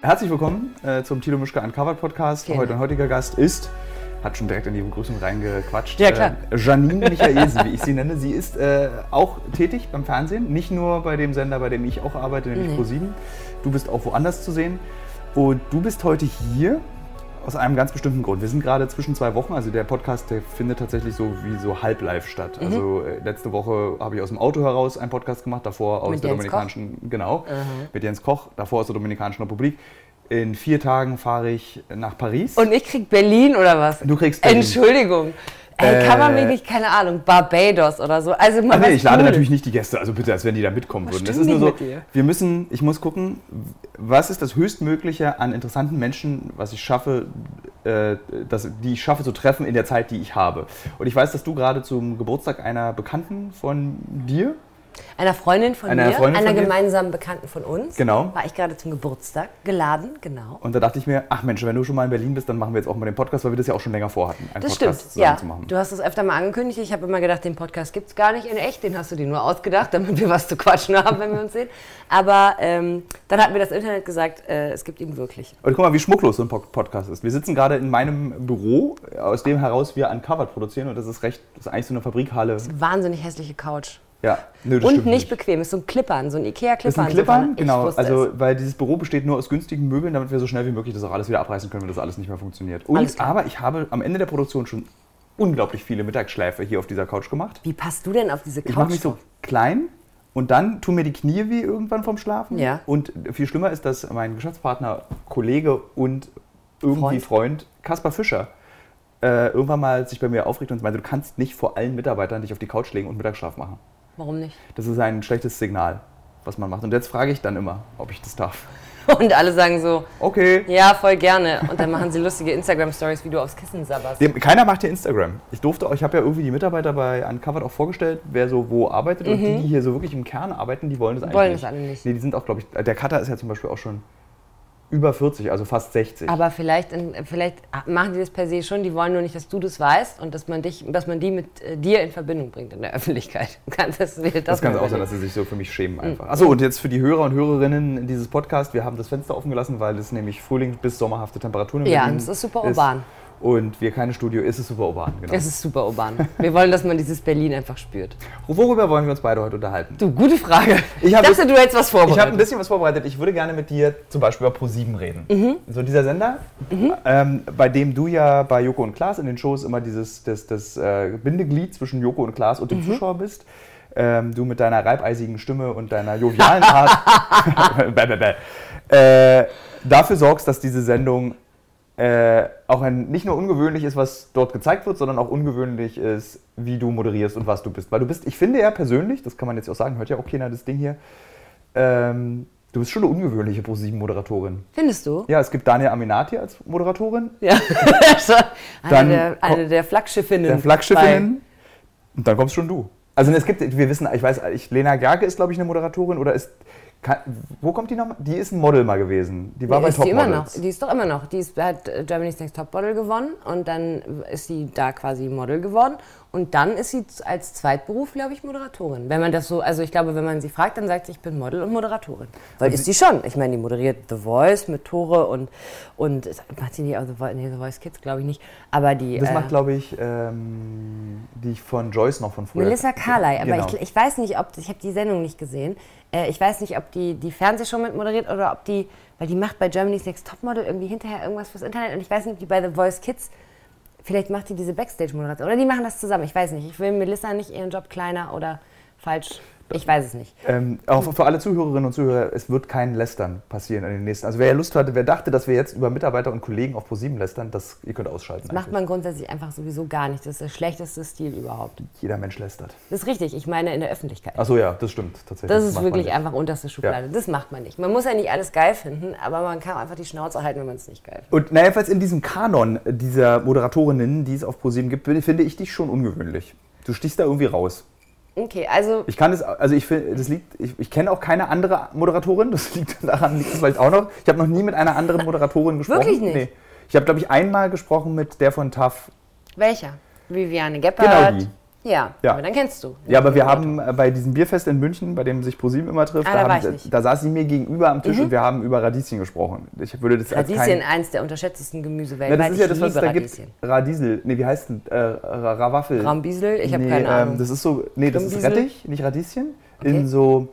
Herzlich willkommen äh, zum Tilo Mischke Uncovered Podcast. Genau. Heute heutiger Gast ist, hat schon direkt in die Begrüßung reingequatscht, Ja, klar. Äh, Janine Michaelsen, wie ich sie nenne. Sie ist äh, auch tätig beim Fernsehen, nicht nur bei dem Sender, bei dem ich auch arbeite, nämlich Nee. Pro7. Du bist auch woanders zu sehen. Und du bist heute hier aus einem ganz bestimmten Grund. Wir sind gerade zwischen zwei Wochen, also der Podcast, der findet tatsächlich so wie so halb live statt. Mhm. Also äh, letzte Woche habe ich aus dem Auto heraus einen Podcast gemacht, davor aus Mit der Jens Koch? Dominikanischen, genau, mit Jens Koch, davor aus der Dominikanischen Republik. In vier Tagen fahre ich nach Paris. Und ich krieg Berlin oder was? Du kriegst Berlin. Entschuldigung. Ey, kann man Äh, wirklich, keine Ahnung, Barbados oder so. Also mal Ah, nee, ich lade Cooles. natürlich nicht die Gäste, also bitte, als wenn die da mitkommen Was würden. Das ist nur so, wir müssen, ich muss gucken, was ist das Höchstmögliche an interessanten Menschen, was ich schaffe, äh, das, die ich schaffe zu treffen in der Zeit, die ich habe. Und ich weiß, dass du gerade zum Geburtstag einer Bekannten von dir, Einer Freundin von Einer mir, Freundin einer von gemeinsamen Bekannten von uns. Genau. War ich gerade zum Geburtstag geladen, genau. und da dachte ich mir, ach Mensch, wenn du schon mal in Berlin bist, dann machen wir jetzt auch mal den Podcast, weil wir das ja auch schon länger vorhatten, einen Das Podcast stimmt, ja. zu machen. Du hast es öfter mal angekündigt. Ich habe immer gedacht, den Podcast gibt es gar nicht in echt. Den hast du dir nur ausgedacht, damit wir was zu quatschen haben, wenn wir uns sehen. Aber ähm, dann hat mir das Internet gesagt, äh, es gibt ihn wirklich. Und guck mal, wie schmucklos so ein Po- Podcast ist. Wir sitzen gerade in meinem Büro, aus dem heraus wir Uncovered produzieren und das ist recht, das ist eigentlich so eine Fabrikhalle. Wahnsinnig hässliche Couch. Ja, nö, das Und nicht bequem. Ist so ein Klippern, so ein Ikea-Klippern. sind Klippern, so von- genau. Also, weil dieses Büro besteht nur aus günstigen Möbeln, damit wir so schnell wie möglich das auch alles wieder abreißen können, wenn das alles nicht mehr funktioniert. Und, aber ich habe am Ende der Produktion schon unglaublich viele Mittagsschläfe hier auf dieser Couch gemacht. Wie passt du denn auf diese Couch? Ich mache mich so klein und dann tun mir die Knie weh irgendwann vom Schlafen. Ja. Und viel schlimmer ist, dass mein Geschäftspartner, Kollege und irgendwie Freund, Kaspar Fischer, äh, irgendwann mal sich bei mir aufregt und meinte, du kannst nicht vor allen Mitarbeitern dich auf die Couch legen und Mittagsschlaf machen. Warum nicht? Das ist ein schlechtes Signal, was man macht. Und jetzt frage ich dann immer, ob ich das darf. Und alle sagen so, Okay. ja, voll gerne. Und dann machen sie lustige Instagram-Stories, wie du aufs Kissen sabberst. Keiner macht hier Instagram. Ich durfte, ich habe ja irgendwie die Mitarbeiter bei Uncovered auch vorgestellt, wer so wo arbeitet. Und die, die hier so wirklich im Kern arbeiten, die wollen das eigentlich Mhm. Wollen nicht. das alle nicht. Nee, die sind auch, glaube ich, der Cutter ist ja zum Beispiel auch schon über 40, also fast 60. Aber vielleicht, in- vielleicht machen die das per se schon, die wollen nur nicht, dass du das weißt und dass man, dich, dass man die mit äh, dir in Verbindung bringt in der Öffentlichkeit. Kannst das, das, das kann auch sein, dass sie sich so für mich Mhm. schämen einfach. Achso, und jetzt für die Hörer und Hörerinnen dieses Podcasts, wir haben das Fenster offen gelassen, weil es nämlich Frühling bis sommerhafte Temperaturen in Ja, Berlin es ist super urban. Und wir keine Studio, ist es super urban, genau. Es ist super urban. Wir wollen, dass man dieses Berlin einfach spürt. Worüber wollen wir uns beide heute unterhalten? Du, gute Frage. Ich Ich dachte, du hättest was Ich habe ein vorbereitet. bisschen was vorbereitet. Ich würde gerne mit dir zum Beispiel über Pro7 reden. Mhm. So dieser Sender, ähm, bei dem du ja bei Joko und Klaas in den Shows immer dieses das, das, äh, Bindeglied zwischen Joko und Klaas Mhm. und dem Zuschauer bist. Ähm, du mit deiner reibeisigen Stimme und deiner jovialen Art bäh, bäh, bäh, äh, dafür sorgst, dass diese Sendung äh, auch ein, nicht nur ungewöhnlich ist, was dort gezeigt wird, sondern auch ungewöhnlich ist, wie du moderierst und was du bist. Weil du bist, ich finde ja persönlich, das kann man jetzt auch sagen, hört ja auch keiner das Ding hier, ähm, du bist schon eine ungewöhnliche Pro7-Moderatorin. Findest du? Ja, es gibt Daniel Aminati als Moderatorin, Ja. Eine, der, eine der Flaggschiffinnen. der Flaggschiffinnen, und dann kommst schon du. Also es gibt, wir wissen, ich weiß, ich, Lena Gerke ist, glaube ich, eine Moderatorin oder ist, kann, wo kommt die nochmal? Die ist ein Model mal gewesen. Die war Nee, bei ist die immer noch. Die ist doch immer noch. Die ist, hat äh, Germany's Next Topmodel gewonnen und dann ist sie da quasi Model geworden. Und dann ist sie als Zweitberuf, glaube ich, Moderatorin. Wenn man das so, also ich glaube, wenn man sie fragt, dann sagt sie, ich bin Model und Moderatorin. Weil ist sie schon. Ich meine, die moderiert The Voice mit Tore und, und macht sie nicht auch The Voice, nee, The Voice Kids, glaube ich nicht. Aber die. Das äh, macht, glaube ich, ähm, die von Joyce noch von früher. Melissa Carley, aber Genau. ich, ich weiß nicht, ob, ich habe die Sendung nicht gesehen, äh, ich weiß nicht, ob die die Fernsehshow mit moderiert oder ob die, weil die macht bei Germany's Next Topmodel irgendwie hinterher irgendwas fürs Internet und ich weiß nicht, ob die bei The Voice Kids, vielleicht macht die diese Backstage-Moderation oder die machen das zusammen, ich weiß nicht. Ich will Melissa nicht ihren Job kleiner oder falsch, ich weiß es nicht. Ähm, auch für alle Zuhörerinnen und Zuhörer, es wird kein Lästern passieren in den nächsten. Also wer ja Lust hatte, wer dachte, dass wir jetzt über Mitarbeiter und Kollegen auf ProSieben lästern, das ihr könnt ausschalten. Das macht man grundsätzlich einfach sowieso gar nicht. Das ist der schlechteste Stil überhaupt. Jeder Mensch lästert. Das ist richtig, ich meine in der Öffentlichkeit. Achso, ja, das stimmt tatsächlich. Das ist macht man wirklich einfach unterste Schublade. Ja. Das macht man nicht. Man muss ja nicht alles geil finden, aber man kann einfach die Schnauze halten, wenn man es nicht geil findet. Und na, jedenfalls in diesem Kanon dieser Moderatorinnen, die es auf ProSieben gibt, finde ich dich schon ungewöhnlich. Du stichst da irgendwie raus. Okay, also Ich kann es, also ich finde, das liegt, ich, ich kenne auch keine andere Moderatorin, das liegt daran, liegt es vielleicht auch noch. Ich habe noch nie mit einer anderen Moderatorin gesprochen. Wirklich nicht? Nee. Ich habe, glaube ich, einmal gesprochen mit der von TAF. welcher? Viviane Gebhardt. Genau die. Ja, Ja. aber dann kennst du. Ja, aber wir haben äh, bei diesem Bierfest in München, bei dem sich ProSieben immer trifft, Ah, da, da haben, da saß sie mir gegenüber am Tisch und wir haben über Radieschen gesprochen. Ich würde das als Radieschen, kein, eins der unterschätztesten Gemüse weltweit. das ist ja das, was es da gibt. Radiesel. Nee, wie heißt denn? Äh, Ra- Rawaffel. Rambiesel? Ich habe nee, keine Ahnung. Ähm, das ist so, nee, das ist? Rettich, nicht Radieschen. Okay. In so.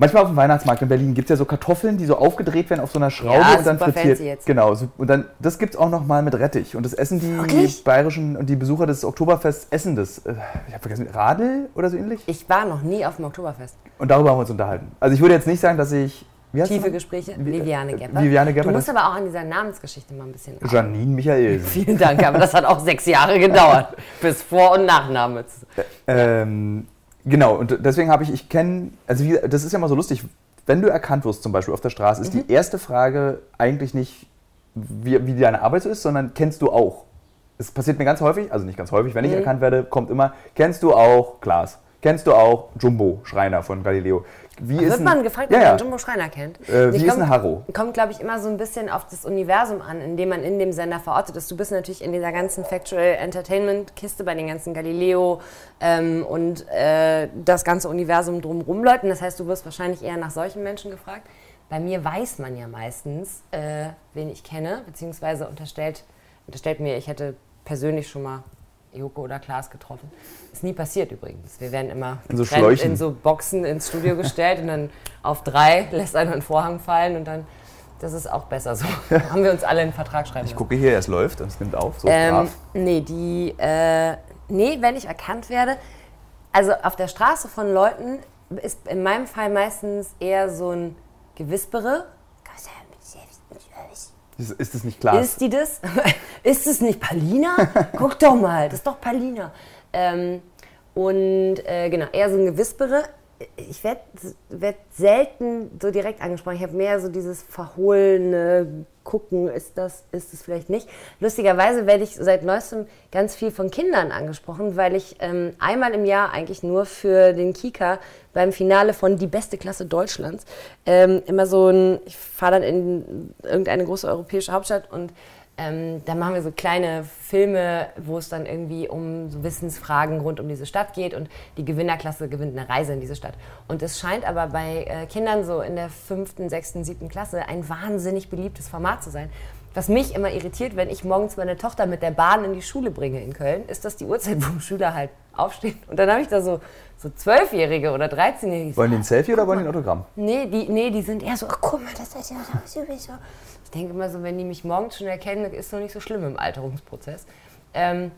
Manchmal auf dem Weihnachtsmarkt in Berlin gibt es ja so Kartoffeln, die so aufgedreht werden auf so einer Schraube Ja, und dann frittiert. jetzt. Genau, und dann das gibt es auch noch mal mit Rettich und das essen die Wirklich? bayerischen und die Besucher des Oktoberfests essen das. Äh, Ich habe vergessen, Radel oder so ähnlich. ich war noch nie auf dem Oktoberfest. Und darüber haben wir uns unterhalten. Also ich würde jetzt nicht sagen, dass ich Tiefe? Gespräche. Wie- Viviane äh, Gepper. Viviane Gepper, Du musst aber auch an dieser Namensgeschichte mal ein bisschen. Janine Michael. Vielen Dank, aber das hat auch sechs Jahre gedauert. bis Vor- und Nachname. Ähm, genau, und deswegen habe ich, ich kenne, also wie, das ist ja mal so lustig, wenn du erkannt wirst, zum Beispiel auf der Straße, ist die erste Frage eigentlich nicht, wie, wie deine Arbeit so ist, sondern kennst du auch? Es passiert mir ganz häufig, also nicht ganz häufig, wenn ich erkannt werde, kommt immer, kennst du auch Klaas? Kennst du auch Jumbo Schreiner von Galileo? Wie ist Wird ein- man gefragt, ja, ob ja. man Jumbo Schreiner kennt? Äh, wie ist komm- ein Harro? Kommt, glaube ich, immer so ein bisschen auf das Universum an, in dem man in dem Sender verortet ist. Du bist natürlich in dieser ganzen Factual Entertainment-Kiste bei den ganzen Galileo ähm, und äh, das ganze Universum drumherum Leuten. Das heißt, du wirst wahrscheinlich eher nach solchen Menschen gefragt. Bei mir weiß man ja meistens, äh, wen ich kenne, beziehungsweise unterstellt, unterstellt mir, ich hätte persönlich schon mal Joko oder Klaas getroffen. Ist nie passiert übrigens. Wir werden immer In so in so Boxen ins Studio gestellt und dann auf drei lässt einer einen Vorhang fallen und dann, das ist auch besser so. Haben wir uns alle einen Vertrag schreiben Ich lassen. gucke hier, es läuft und es nimmt auf, so Ähm, brav. nee, die, äh, nee, wenn ich erkannt werde, also auf der Straße von Leuten ist in meinem Fall meistens eher so ein Gewispere. Ist, ist das nicht Klaas? Ist die das? ist es nicht Palina? Guck doch mal, das ist doch Palina. Ähm, und äh, genau, eher so ein Gewispere. Ich werde werd selten so direkt angesprochen. Ich habe mehr so dieses verhohlene Gucken, ist das, ist es vielleicht nicht. Lustigerweise werde ich seit neuestem ganz viel von Kindern angesprochen, weil ich ähm, einmal im Jahr eigentlich nur für den Kika beim Finale von Die beste Klasse Deutschlands ähm, immer so ein, ich fahre dann in irgendeine große europäische Hauptstadt und ähm, da machen wir so kleine Filme, wo es dann irgendwie um so Wissensfragen rund um diese Stadt geht und die Gewinnerklasse gewinnt eine Reise in diese Stadt. Und es scheint aber bei äh, Kindern so in der fünften, sechsten, siebten Klasse ein wahnsinnig beliebtes Format zu sein. Was mich immer irritiert, wenn ich morgens meine Tochter mit der Bahn in die Schule bringe in Köln, ist das die Uhrzeit, wo Schüler halt aufstehen. Und dann habe ich da so so Zwölfjährige oder 13-Jährige. die so, Wollen die ein Selfie oder wollen die ein Autogramm? Nee, die, nee, die sind eher so, ach guck mal, das ist ja sowieso. Ich denke immer so, wenn die mich morgens schon erkennen, ist noch nicht so schlimm im Alterungsprozess. Ähm,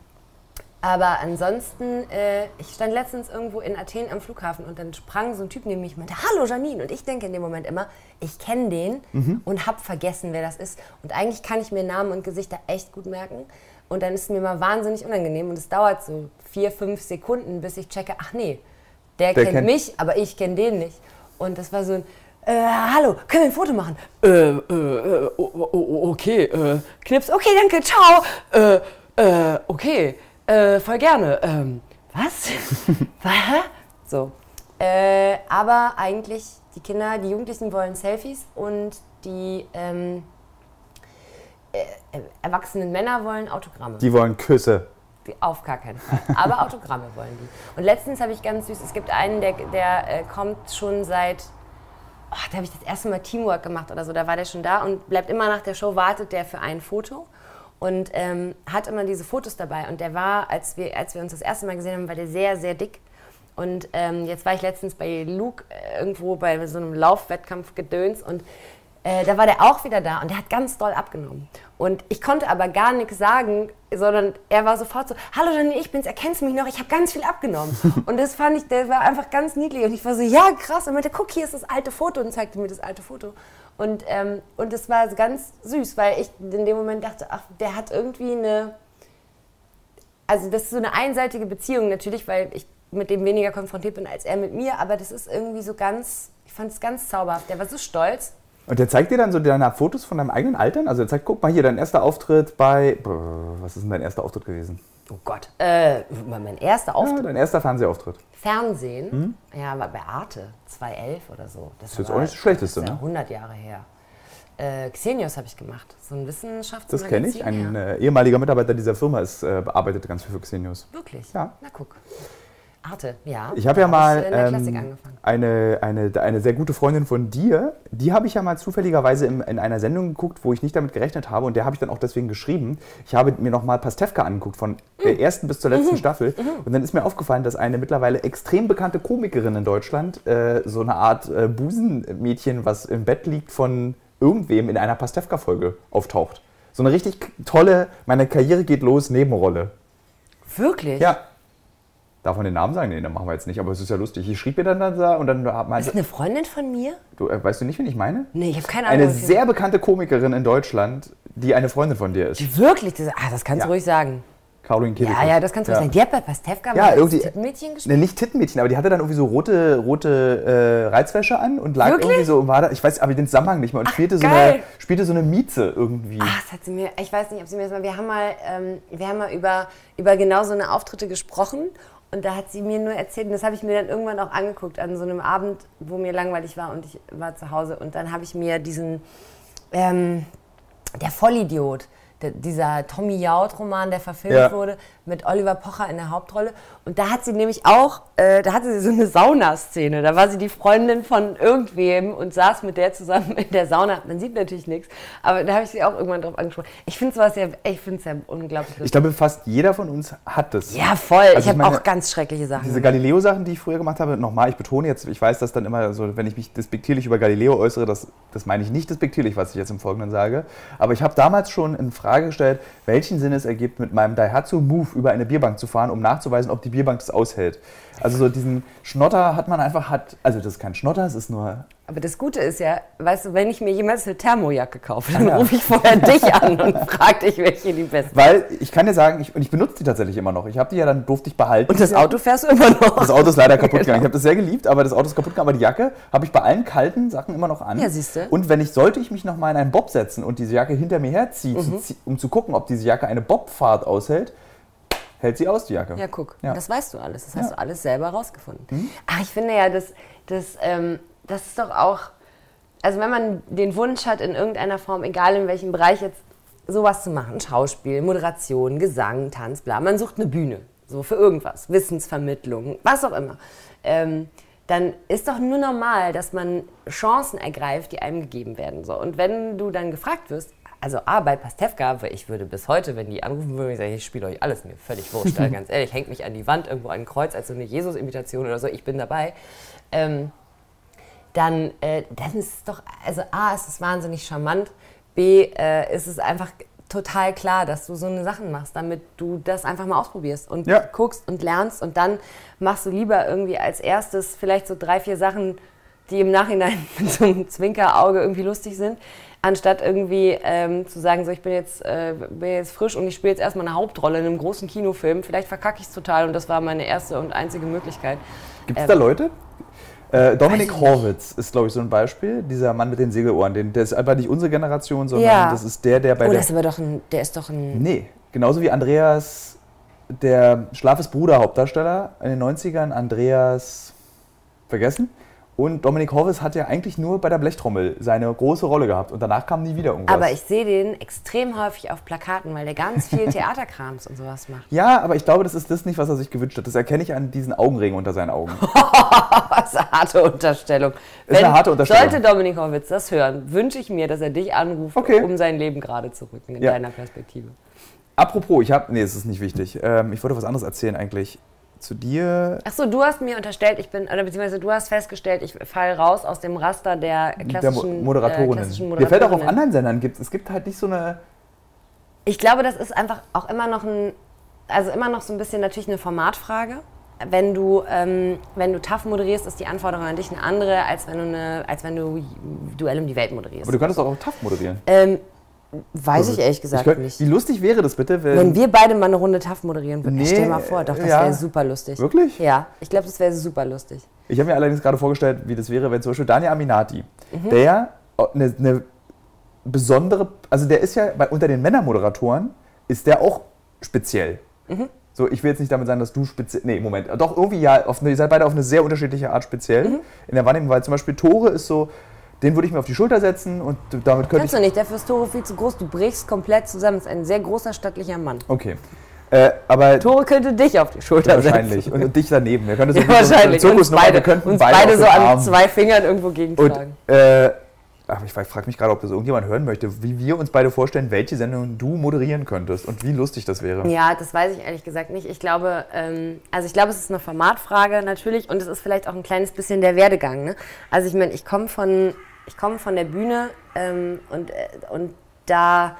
aber ansonsten, äh, ich stand letztens irgendwo in Athen am Flughafen und dann sprang so ein Typ neben mich und meinte, hallo Janine. Und ich denke in dem Moment immer, ich kenne den und habe vergessen, wer das ist. Und eigentlich kann ich mir Namen und Gesichter echt gut merken. Und dann ist es mir mal wahnsinnig unangenehm und es dauert so vier, fünf Sekunden, bis ich checke, ach nee, der, Der kennt, kennt- mich, aber ich kenne den nicht. Und das war so ein, äh, hallo, können wir ein Foto machen? Äh, äh, äh, okay, äh, Knips, okay, danke, ciao. Äh, äh, okay, äh, voll gerne. Ähm, was? was? So. Äh, aber eigentlich, die Kinder, die Jugendlichen wollen Selfies und die ähm, äh, erwachsenen Männer wollen Autogramme. Die wollen Küsse. Die- Auf gar keinen Fall. Aber Autogramme wollen die. Und letztens habe ich ganz süß, es gibt einen, der, der äh, kommt schon seit, oh, da habe ich das erste Mal Teamwork gemacht oder so, da war der schon da und bleibt immer nach der Show, wartet der für ein Foto und ähm, hat immer diese Fotos dabei. Und der war, als wir, als wir uns das erste Mal gesehen haben, war der sehr, sehr dick. Und ähm, jetzt war ich letztens bei Luke äh, irgendwo bei so einem Laufwettkampf gedöns und äh, da war der auch wieder da und der hat ganz doll abgenommen. Und ich konnte aber gar nichts sagen, sondern er war sofort so, hallo Janine, ich bin's, erkennst du mich noch? Ich habe ganz viel abgenommen. und das fand ich, der war einfach ganz niedlich. Und ich war so, ja krass. Und meinte, guck, hier ist das alte Foto und zeigte mir das alte Foto. Und, ähm, und das war ganz süß, weil ich in dem Moment dachte, ach, der hat irgendwie eine, also das ist so eine einseitige Beziehung natürlich, weil ich mit dem weniger konfrontiert bin als er mit mir, aber das ist irgendwie so ganz, ich fand es ganz zauberhaft. Der war so stolz. Und der zeigt dir dann so deine Fotos von deinem eigenen Altern? Also er zeigt, guck mal hier, dein erster Auftritt bei. Was ist denn dein erster Auftritt gewesen? Oh Gott. Äh, mein erster Ja, Auftritt. dein erster Fernsehauftritt. Fernsehen, ja, war bei Arte, 2011 oder so. Das Hm? jetzt auch nicht das Schlechteste, das ist ja ne? 100 Jahre her. Äh, Xenios habe ich gemacht. So ein Wissenschaftsmagazin. Das kenne ich. Ein ja. äh, ehemaliger Mitarbeiter dieser Firma ist, äh, arbeitet ganz viel für Xenius. Wirklich? Ja. Na guck. Arte, ja. Ich habe ja Da mal ähm, eine, eine, eine sehr gute Freundin von dir, die habe ich ja mal zufälligerweise in, in einer Sendung geguckt, wo ich nicht damit gerechnet habe und der habe ich dann auch deswegen geschrieben. Ich habe mir nochmal Pastewka angeguckt, von der ersten bis zur letzten Staffel und dann ist mir aufgefallen, dass eine mittlerweile extrem bekannte Komikerin in Deutschland äh, so eine Art äh, Busenmädchen, was im Bett liegt von irgendwem in einer Pastewka-Folge auftaucht. So eine richtig tolle, meine Karriere geht los, Nebenrolle. Wirklich? Ja. Darf man den Namen sagen? Nee, dann machen wir jetzt nicht, aber es ist ja lustig. Ich schrieb mir dann da und dann Ist meinte, eine Freundin von mir? du, äh, weißt du nicht, wen ich meine? Nee, ich habe keine Ahnung. Eine sehr bekannte Komikerin in Deutschland, die eine Freundin von dir ist. Die wirklich? Das, ah, das kannst Ja. du ruhig sagen. Caroline Kebekus. Ja, ja, das kannst du ruhig sagen. Die hat bei Pastewka Ja, irgendwie- Tittenmädchen gespielt. Ne, nicht Tittenmädchen, aber die hatte dann irgendwie so rote, rote äh, Reizwäsche an und lag Wirklich? irgendwie so und war da, ich weiß aber den Zusammenhang nicht mehr und spielte, so eine, spielte so eine Mieze irgendwie. Ach, das hat sie mir, ich weiß nicht, ob sie mir das mal, wir haben mal, ähm, wir haben mal über, über genau so eine Auftritte gesprochen und da hat sie mir nur erzählt und das habe ich mir dann irgendwann auch angeguckt an so einem Abend, wo mir langweilig war und ich war zu Hause und dann habe ich mir diesen, ähm, der Vollidiot, der, dieser Tommy Jaud-Roman, der verfilmt Ja. wurde, mit Oliver Pocher in der Hauptrolle. Und da hat sie nämlich auch, äh, da hatte sie so eine Saunaszene. Da war sie die Freundin von irgendwem und saß mit der zusammen in der Sauna. Man sieht natürlich nichts, aber da habe ich sie auch irgendwann drauf angesprochen. Ich finde sowas ja, ich finde es ja unglaublich Ich lustig. glaube, fast jeder von uns hat das. Ja, voll. Also ich habe auch ganz schreckliche Sachen. Diese. Galileo-Sachen, die ich früher gemacht habe, nochmal, ich betone jetzt, ich weiß, dass dann immer so, wenn ich mich despektierlich über Galileo äußere, das, das meine ich nicht despektierlich, was ich jetzt im Folgenden sage. Aber ich habe damals schon in Frage gestellt, welchen Sinn es ergibt, mit meinem Daihatsu Move über eine Bierbank zu fahren, um nachzuweisen, ob die Bierbank das aushält. Also so diesen Schnotter hat man einfach, hat, also das ist kein Schnotter, es ist nur Aber das Gute ist ja, weißt du, wenn ich mir jemals eine Thermojacke kaufe, dann ja. rufe ich vorher dich an und frage dich, welche die beste ist. Weil ich kann dir sagen, ich, und ich benutze die tatsächlich immer noch. Ich habe die ja dann durfte ich behalten. Und das Auto fährst du immer noch. Das Auto ist leider kaputt gegangen. Ich Genau. habe das sehr geliebt, aber das Auto ist kaputt gegangen. Aber die Jacke habe ich bei allen kalten Sachen immer noch an. Ja, siehste. Und wenn ich, sollte ich mich noch mal in einen Bob setzen und diese Jacke hinter mir herziehe, Mhm. um zu gucken, ob diese Jacke eine Bobfahrt aushält, hält sie aus, die Jacke. Ja, guck, Ja. das weißt du alles. Das hast Ja. du alles selber rausgefunden. Ach, ich finde ja, das, das, ähm, das ist doch auch, also wenn man den Wunsch hat, in irgendeiner Form, egal in welchem Bereich jetzt, sowas zu machen, Schauspiel, Moderation, Gesang, Tanz, bla, man sucht eine Bühne, so für irgendwas, Wissensvermittlung, was auch immer. Ähm, dann ist doch nur normal, dass man Chancen ergreift, die einem gegeben werden. So. Und wenn du dann gefragt wirst, also A, bei Pastewka, weil ich würde bis heute, wenn die anrufen würden, ich sagen, ich spiele euch alles, mir völlig wurscht, ganz ehrlich, hängt mich an die Wand, irgendwo an ein Kreuz, als so eine Jesus-Imitation oder so, ich bin dabei. Ähm, dann, äh, dann ist es doch, also A, ist es wahnsinnig charmant, B, äh, ist es einfach total klar, dass du so eine Sachen machst, damit du das einfach mal ausprobierst und Ja. guckst und lernst und dann machst du lieber irgendwie als erstes vielleicht so drei, vier Sachen, die im Nachhinein mit so einem Zwinkerauge irgendwie lustig sind, anstatt irgendwie ähm, zu sagen, so ich bin jetzt, äh, bin jetzt frisch und ich spiele jetzt erstmal eine Hauptrolle in einem großen Kinofilm, vielleicht verkacke ich es total und das war meine erste und einzige Möglichkeit. Gibt es Ähm, da Leute? Äh, Dominik. Horwitz ist, glaube ich, so ein Beispiel. Dieser Mann mit den Segelohren. Den, der ist einfach nicht unsere Generation, sondern Ja. das ist der, der bei Oh, der das ist aber doch ein, der ist doch ein, Nee, genauso wie Andreas, der Schlafes Bruder Hauptdarsteller in den 90ern, Andreas vergessen. Und Dominik Horvis hat ja eigentlich nur bei der Blechtrommel seine große Rolle gehabt und danach kam nie wieder irgendwas. aber ich sehe den extrem häufig auf Plakaten, weil der ganz viel Theaterkrams und sowas macht. ja, aber ich glaube, das ist das nicht, was er sich gewünscht hat. Das erkenne ich an diesen Augenringen unter seinen Augen. Was eine harte Unterstellung. Ist eine harte Unterstellung. Sollte Dominik Horwitz das hören, wünsche ich mir, dass er dich anruft, Okay. um sein Leben gerade zu rücken, in Ja. deiner Perspektive. Apropos, ich habe, nee, es ist nicht wichtig. Ähm, ich wollte was anderes erzählen eigentlich. Zu dir, Achso, du hast mir unterstellt, ich bin, oder beziehungsweise du hast festgestellt, ich falle raus aus dem Raster der der klassischen, Mo Moderatorinnen. Äh, klassischen Mir fällt auch auf anderen Sendern gibt es gibt halt nicht so eine. Ich glaube, das ist einfach auch immer noch ein, also immer noch so ein bisschen natürlich eine Formatfrage. Wenn du, ähm, wenn du TAF moderierst, ist die Anforderung an dich eine andere, als wenn du, eine, als wenn du Duell um die Welt moderierst. Aber du könntest auch auf TAF moderieren. ähm, weiß ich ehrlich gesagt Ich könnt- nicht. Wie lustig wäre das bitte, wenn. Wenn wir beide mal eine Runde TAF moderieren würden. Nee, Stell dir mal vor, doch, das ja. wäre super lustig. Wirklich? Ja, ich glaube, das wäre super lustig. Ich habe mir allerdings gerade vorgestellt, wie das wäre, wenn zum Beispiel Daniel Aminati, Mhm. der eine, eine besondere, also der ist ja unter den Männermoderatoren, ist der auch speziell. Mhm. So, ich will jetzt nicht damit sagen, dass du speziell, nee, Moment, doch irgendwie ja, auf eine, ihr seid beide auf eine sehr unterschiedliche Art speziell Mhm. in der Wahrnehmung, weil zum Beispiel Tore ist so, Den würde ich mir auf die Schulter setzen und damit könnte Kannst ich. du nicht, dafür ist Tore viel zu groß. Du brichst komplett zusammen. Das ist ein sehr großer, stattlicher Mann. Okay. Äh, aber Tore könnte dich auf die Schulter wahrscheinlich. setzen. Und dich daneben. Wir Ja, so eine wahrscheinlich. Und uns beide, wir könnten uns beide, beide so an zwei Fingern irgendwo Und gegentragen. äh, ach, ich frage mich gerade, ob das irgendjemand hören möchte, wie wir uns beide vorstellen, welche Sendung du moderieren könntest und wie lustig das wäre. Ja, das weiß ich ehrlich gesagt nicht. Ich glaube, ähm, also ich glaube, es ist eine Formatfrage natürlich und es ist vielleicht auch ein kleines bisschen der Werdegang. Ne? Also ich meine, ich komme von, ich komme von der Bühne ähm, und, äh, und da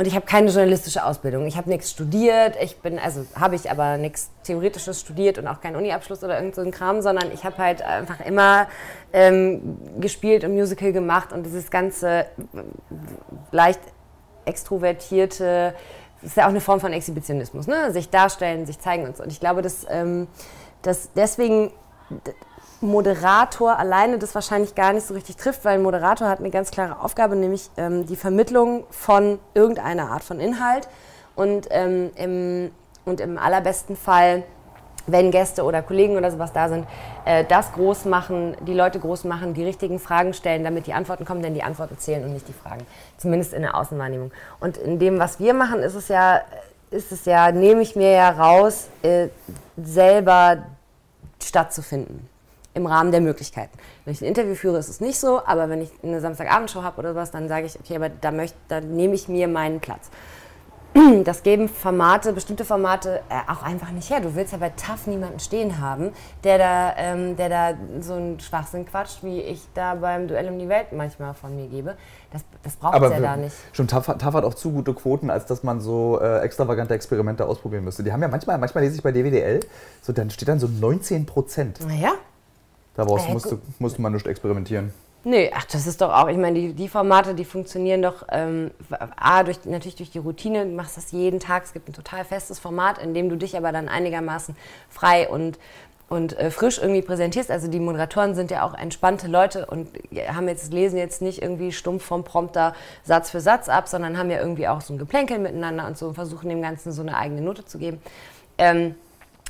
und ich habe keine journalistische Ausbildung. Ich habe nichts studiert. Ich bin, also habe ich aber nichts Theoretisches studiert und auch keinen Uniabschluss oder irgend so ein Kram, sondern ich habe halt einfach immer ähm, gespielt und Musical gemacht und dieses ganze leicht extrovertierte, ist ja auch eine Form von Exhibitionismus, ne? sich darstellen, sich zeigen und so. Und ich glaube, dass, ähm, dass deswegen Moderator alleine das wahrscheinlich gar nicht so richtig trifft, weil ein Moderator hat eine ganz klare Aufgabe, nämlich ähm, die Vermittlung von irgendeiner Art von Inhalt und, ähm, im, und im allerbesten Fall wenn Gäste oder Kollegen oder sowas da sind, äh, das groß machen, die Leute groß machen, die richtigen Fragen stellen, damit die Antworten kommen, denn die Antworten zählen und nicht die Fragen. Zumindest in der Außenwahrnehmung. Und in dem, was wir machen, ist es ja, ist es ja, nehme ich mir ja raus, äh, selber stattzufinden. Im Rahmen der Möglichkeiten. Wenn ich ein Interview führe, ist es nicht so, aber wenn ich eine Samstagabendshow habe oder was, dann sage ich, okay, aber da, möchte, da nehme ich mir meinen Platz das geben Formate, bestimmte Formate äh, auch einfach nicht her. Du willst ja bei TAF niemanden stehen haben, der da, ähm, der da so einen Schwachsinn quatscht, wie ich da beim Duell um die Welt manchmal von mir gebe. Das, das braucht es ja da nicht. schon TAF, hat- TAF hat auch zu gute Quoten, als dass man so äh, extravagante Experimente ausprobieren müsste. Die haben ja manchmal, manchmal lese ich bei DWDL, so, dann steht dann so 19 Prozent. Naja. Daraus Äh, musste, musste man nicht experimentieren. Nee, ach, das ist doch auch, ich meine, die, die Formate, die funktionieren doch, ähm, A, durch, natürlich durch die Routine, du machst das jeden Tag, es gibt ein total festes Format, in dem du dich aber dann einigermaßen frei und, und äh, frisch irgendwie präsentierst. Also die Moderatoren sind ja auch entspannte Leute und haben jetzt, lesen jetzt nicht irgendwie stumpf vom Prompter Satz für Satz ab, sondern haben ja irgendwie auch so ein Geplänkel miteinander und so und versuchen dem Ganzen so eine eigene Note zu geben. Ähm,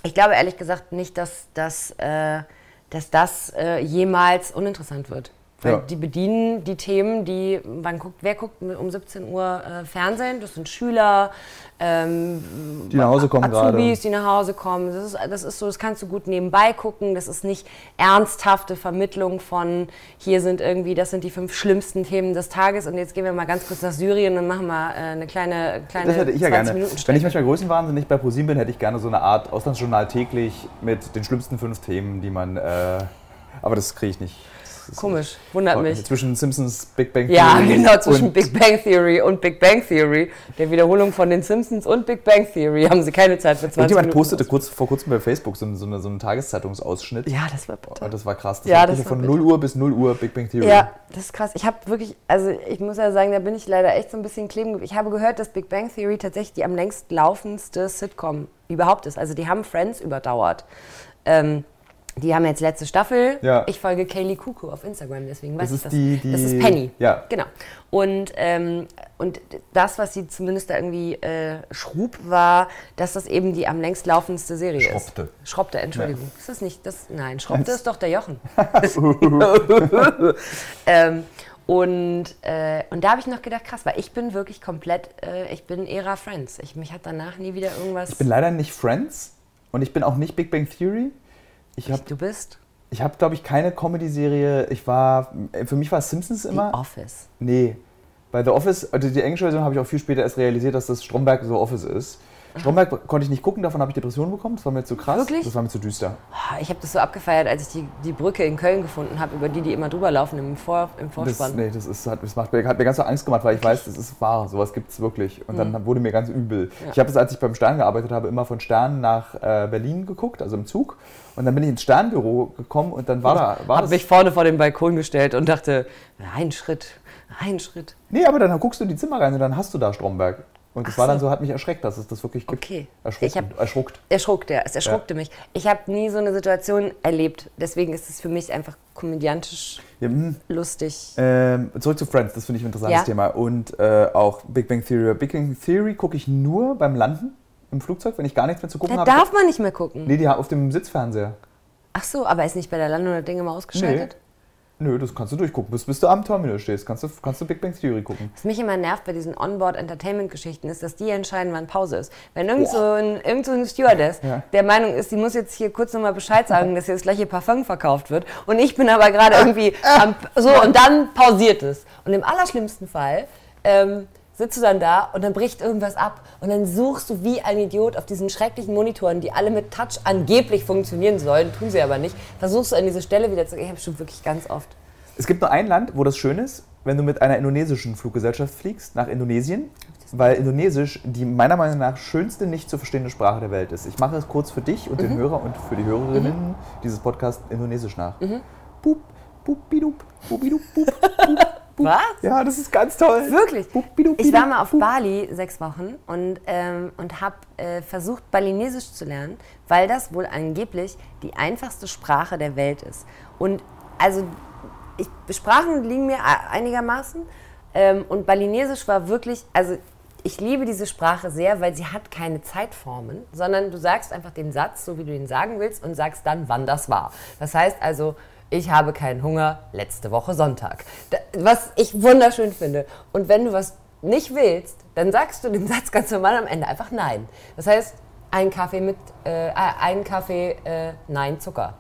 ich glaube ehrlich gesagt nicht, dass, dass, äh, dass das äh, jemals uninteressant wird. Weil Ja. die bedienen die Themen, die, wann guckt, wer guckt um 17 Uhr äh, Fernsehen? Das sind Schüler, ähm, Die nach Hause kommen gerade. Azubis, die nach Hause kommen. Das ist, das ist so, das kannst du gut nebenbei gucken. Das ist nicht ernsthafte Vermittlung von, hier sind irgendwie, das sind die fünf schlimmsten Themen des Tages und jetzt gehen wir mal ganz kurz nach Syrien und machen mal äh, eine kleine, kleine Das hätte ich ja 20 gerne. Wenn ich manchmal größenwahnsinnig bei ProSieben bin, hätte ich gerne so eine Art Auslandsjournal täglich mit den schlimmsten fünf Themen, die man. Äh, aber das kriege ich nicht. Komisch, wundert mich. Zwischen Simpsons, Big Bang Ja, Theory genau, zwischen Big Bang Theory und Big Bang Theory, der Wiederholung von den Simpsons und Big Bang Theory, haben sie keine Zeit für 20 Irgendjemand Minuten. postete kurz, vor kurzem bei Facebook so, so, eine, so einen Tageszeitungsausschnitt. Ja, das war bitter. Und das war krass. Das Ja, war das war von bitter. 0 Uhr bis 0 Uhr Big Bang Theory. Ja, das ist krass. Ich habe wirklich, also ich muss ja sagen, da bin ich leider echt so ein bisschen kleben. Ich habe gehört, dass Big Bang Theory tatsächlich die am längst laufendste Sitcom überhaupt ist. Also die haben Friends überdauert. Ähm, die haben jetzt letzte Staffel. Ja. Ich folge Kaylee Kuku auf Instagram, deswegen weiß Das ich ist die- die- das ist Penny. ja. Genau. Und, ähm, und das, was sie zumindest da irgendwie äh, schrub, war, dass das eben die am längst laufendste Serie Schroppte. ist. Schroppte, Entschuldigung. Ist das nicht das? Nein, Schroppte ist doch der Jochen. ähm, und, äh, und da habe ich noch gedacht, krass, weil ich bin wirklich komplett, äh, ich bin Ära Friends. Ich, mich hat danach nie wieder irgendwas. Ich bin leider nicht Friends und ich bin auch nicht Big Bang Theory. Ich habe, du bist ich hab, glaube ich, keine Comedy-Serie. Ich war, für mich war Simpsons The immer. Office. Nee. Bei The Office, also die englische Version habe ich auch viel später erst realisiert, dass das Stromberg The Office ist. Stromberg konnte ich nicht gucken, davon habe ich Depressionen bekommen. Das war mir zu krass. Wirklich? Das war mir zu düster. Ah, Ich habe das so abgefeiert, als ich die, die Brücke in Köln gefunden habe, über die die immer drüber laufen im, Vor, im Das, Vorspann. nee, das, ist, hat, das macht, mir- hat mir ganz so Angst gemacht, weil ich weiß, das ist wahr. Sowas gibt es wirklich. Und dann wurde mir ganz übel. Mhm. Ja. Ich habe das, als ich beim Stern gearbeitet habe, immer von Stern nach äh, Berlin geguckt, also im Zug. Und dann bin ich ins Sternbüro gekommen und dann war da. War habe das, mich vorne vor den Balkon gestellt und dachte, ein Schritt, ein Schritt. nee, aber dann guckst du in die Zimmer rein und dann hast du da Stromberg. Und das Ach war dann so. so, hat mich erschreckt, dass es das wirklich gibt. Okay. Ich hab- erschruckt. Erschruckt, ja, es erschruckte mich. Ich habe nie so eine Situation erlebt, deswegen ist es für mich einfach komödiantisch Ja, hm. lustig. Ähm, zurück zu Friends, das finde ich ein interessantes Ja. Thema. Und äh, auch Big Bang Theory. Big Bang Theory gucke ich nur beim Landen im Flugzeug, wenn ich gar nichts mehr zu gucken Da habe. darf man nicht mehr gucken. Nee, die haben auf dem Sitzfernseher. Ach so, aber ist nicht bei der Landung der Dinge mal ausgeschaltet? Nö, das kannst du durchgucken. Bis, bis du am Terminal stehst, kannst du, kannst du Big Bang Theory gucken. Was mich immer nervt bei diesen Onboard-Entertainment-Geschichten ist, dass die entscheiden, wann Pause ist. Wenn irgend so ein, irgend so ein Stewardess Ja. der Meinung ist, die muss jetzt hier kurz nochmal Bescheid sagen, dass hier das gleiche Parfum verkauft wird und ich bin aber gerade irgendwie am, so und dann pausiert es. Und im allerschlimmsten Fall ähm, sitzt du dann da und dann bricht irgendwas ab und dann suchst du wie ein Idiot auf diesen schrecklichen Monitoren, die alle mit Touch angeblich funktionieren sollen, tun sie aber nicht, versuchst du an diese Stelle wieder zu Ich habe schon wirklich ganz oft. Es gibt nur ein Land, wo das schön ist, wenn du mit einer indonesischen Fluggesellschaft fliegst, nach Indonesien, weil Indonesisch die meiner Meinung nach schönste nicht zu verstehende Sprache der Welt ist. Ich mache es kurz für dich und den Hörer und für die Hörerinnen dieses Podcasts Indonesisch nach. Pup, pup, bidup, bubidup, pup, pup, pup. Was? Ja, das ist ganz toll. Wirklich? Pup, bidup, Ich war mal auf pup. Bali sechs Wochen und, ähm, und habe äh, versucht, Balinesisch zu lernen, weil das wohl angeblich die einfachste Sprache der Welt ist. Und also, ich, Sprachen liegen mir einigermaßen ähm, und Balinesisch war wirklich, also ich liebe diese Sprache sehr, weil sie hat keine Zeitformen, sondern du sagst einfach den Satz, so wie du ihn sagen willst und sagst dann, wann das war. Das heißt also, ich habe keinen Hunger, letzte Woche Sonntag. Was ich wunderschön finde. Und wenn du was nicht willst, dann sagst du den Satz ganz normal am Ende einfach Nein. Das heißt, ein Kaffee mit, äh, ein Kaffee, äh, Nein Zucker.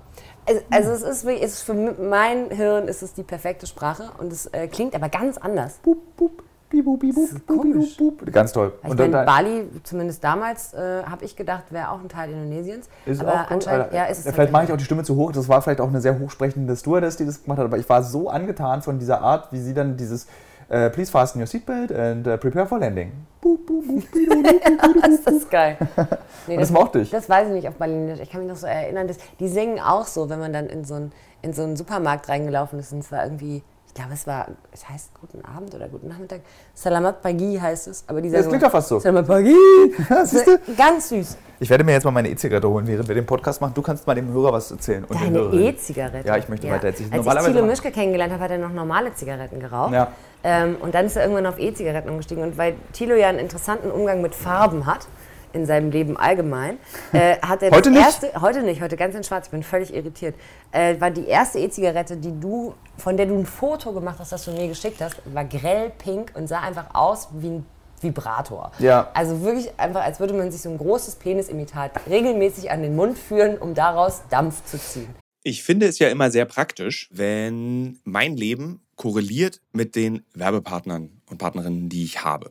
Also, also es ist, es ist für mein Hirn ist es die perfekte Sprache und es äh, klingt aber ganz anders. Pup, pup, bibu, bibu, bup. Ganz toll. Ich Und meine, dann- Bali, zumindest damals, äh, habe ich gedacht, wäre auch ein Teil Indonesiens. Ist aber auch gut, anscheinend, aber ja, ist es Vielleicht halt mache ich auch die Stimme zu hoch. Das war vielleicht auch eine sehr hochsprechende Stewardess, die das gemacht hat. Aber ich war so angetan von dieser Art, wie sie dann dieses äh, Please fasten your seatbelt and uh, prepare for landing. Das ist geil. Nee, das mochte ich. Das weiß ich nicht auf Balinesisch. Ich kann mich noch so erinnern, dass, die singen auch so, wenn man dann in so einen, in so einen Supermarkt reingelaufen ist. Und es war irgendwie, ich glaube, es war, es heißt Guten Abend oder Guten Nachmittag. Salamat Pagi heißt es. Aber die das klingt doch fast so. Salamat Pagi. Ja, siehste? Ganz süß. Ich werde mir jetzt mal meine E-Zigarette holen, während wir den Podcast machen. Du kannst mal dem Hörer was erzählen. Und Deine. E-Zigarette. Ja, ich möchte weiter erzählen. Als ich Thilo Mischke kennengelernt habe, hat er noch normale Zigaretten geraucht. Ja. Ähm, und dann ist er irgendwann auf E-Zigaretten umgestiegen. Und weil Thilo ja einen interessanten Umgang mit Farben hat, in seinem Leben allgemein, äh, hat er Heute das nicht? erste, heute nicht, heute ganz in schwarz, ich bin völlig irritiert, äh, war die erste E-Zigarette, die du, von der du ein Foto gemacht hast, das du mir geschickt hast, war grell pink und sah einfach aus wie ein Vibrator. Ja. Also wirklich einfach, als würde man sich so ein großes Penisimitat regelmäßig an den Mund führen, um daraus Dampf zu ziehen. Ich finde es ja immer sehr praktisch, wenn mein Leben korreliert mit den Werbepartnern und Partnerinnen, die ich habe.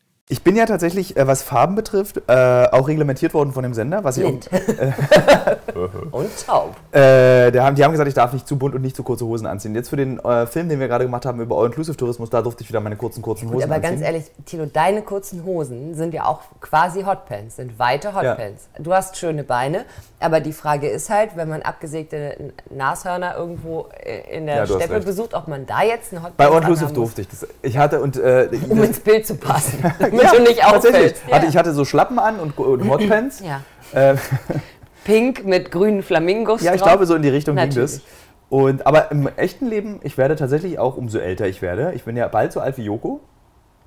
Ich bin ja tatsächlich, äh, was Farben betrifft, äh, auch reglementiert worden von dem Sender. Was ich Blind. und taub. Äh, die haben gesagt, ich darf nicht zu bunt und nicht zu kurze Hosen anziehen. Jetzt für den äh, Film, den wir gerade gemacht haben über All-Inclusive-Tourismus, da durfte ich wieder meine kurzen, kurzen Hosen aber anziehen. ganz ehrlich, Tilo, deine kurzen Hosen sind ja auch quasi Hotpants, sind weite Hotpants. Du hast schöne Beine, aber die Frage ist halt, wenn man abgesägte Nashörner irgendwo äh, in der Ja, Steppe besucht, ob man da jetzt eine Hotpants Bei All-Inclusive durfte ich das. Ich hatte und äh, um ins Bild zu passen, damit Ja, auffällst. Hatte, ich hatte so Schlappen an und, und Hotpants. Ja. Äh, Pink mit grünen Flamingos ja, ich drauf. glaube, so in die Richtung ging Natürlich. das. Und, aber im echten Leben, ich werde tatsächlich auch, umso älter ich werde, ich bin ja bald so alt wie Joko.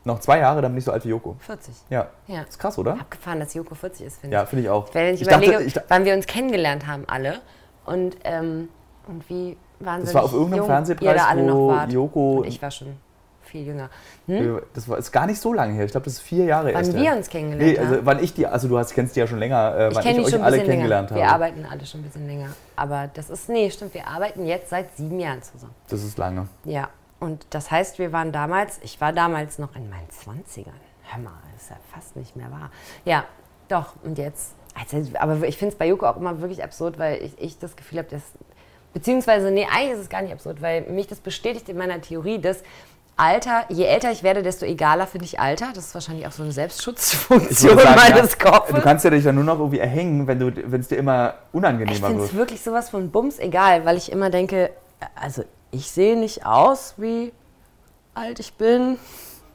Noch zwei Jahre, dann bin ich so alt wie Joko. 40. Ja. Ja. Ist krass, oder? Abgefahren, dass Joko 40 ist, finde Ja, ich. finde ich auch. Wenn ich, Ich dachte, überlege, ich da- wann wir uns kennengelernt haben alle und, ähm, und wie wahnsinnig Das war auf irgendeinem jung Fernsehpreis, ihr da alle noch wo wart. Joko- Und ich war schon viel jünger. Hm? Das war, ist gar nicht so lange her. Ich glaube, das ist vier Jahre Wann erst wir her. uns kennengelernt Nee, also wann ich die, also du hast, kennst die ja schon länger, äh, Ich wann ich euch alle bisschen länger. kennengelernt Wir habe. arbeiten alle schon ein bisschen länger. Aber das ist, nee, stimmt, wir arbeiten jetzt seit sieben Jahren zusammen. Das ist lange. Ja, und das heißt, wir waren damals, ich war damals noch in meinen 20ern. Hör mal, das ist ja fast nicht mehr wahr. Ja, doch, und jetzt, also, aber ich finde es bei Joko auch immer wirklich absurd, weil ich, ich das Gefühl habe, dass, beziehungsweise, nee, eigentlich ist es gar nicht absurd, weil mich das bestätigt in meiner Theorie, dass Alter, je älter ich werde, desto egaler finde ich Alter. Das ist wahrscheinlich auch so eine Ich Selbstschutzfunktion sagen, meines ja, Kopfes. Du kannst ja dich dann nur noch irgendwie erhängen, wenn es dir immer Ich unangenehmer finde wird. es wirklich sowas von Bums egal, weil ich immer denke, also ich sehe nicht aus, wie alt ich bin,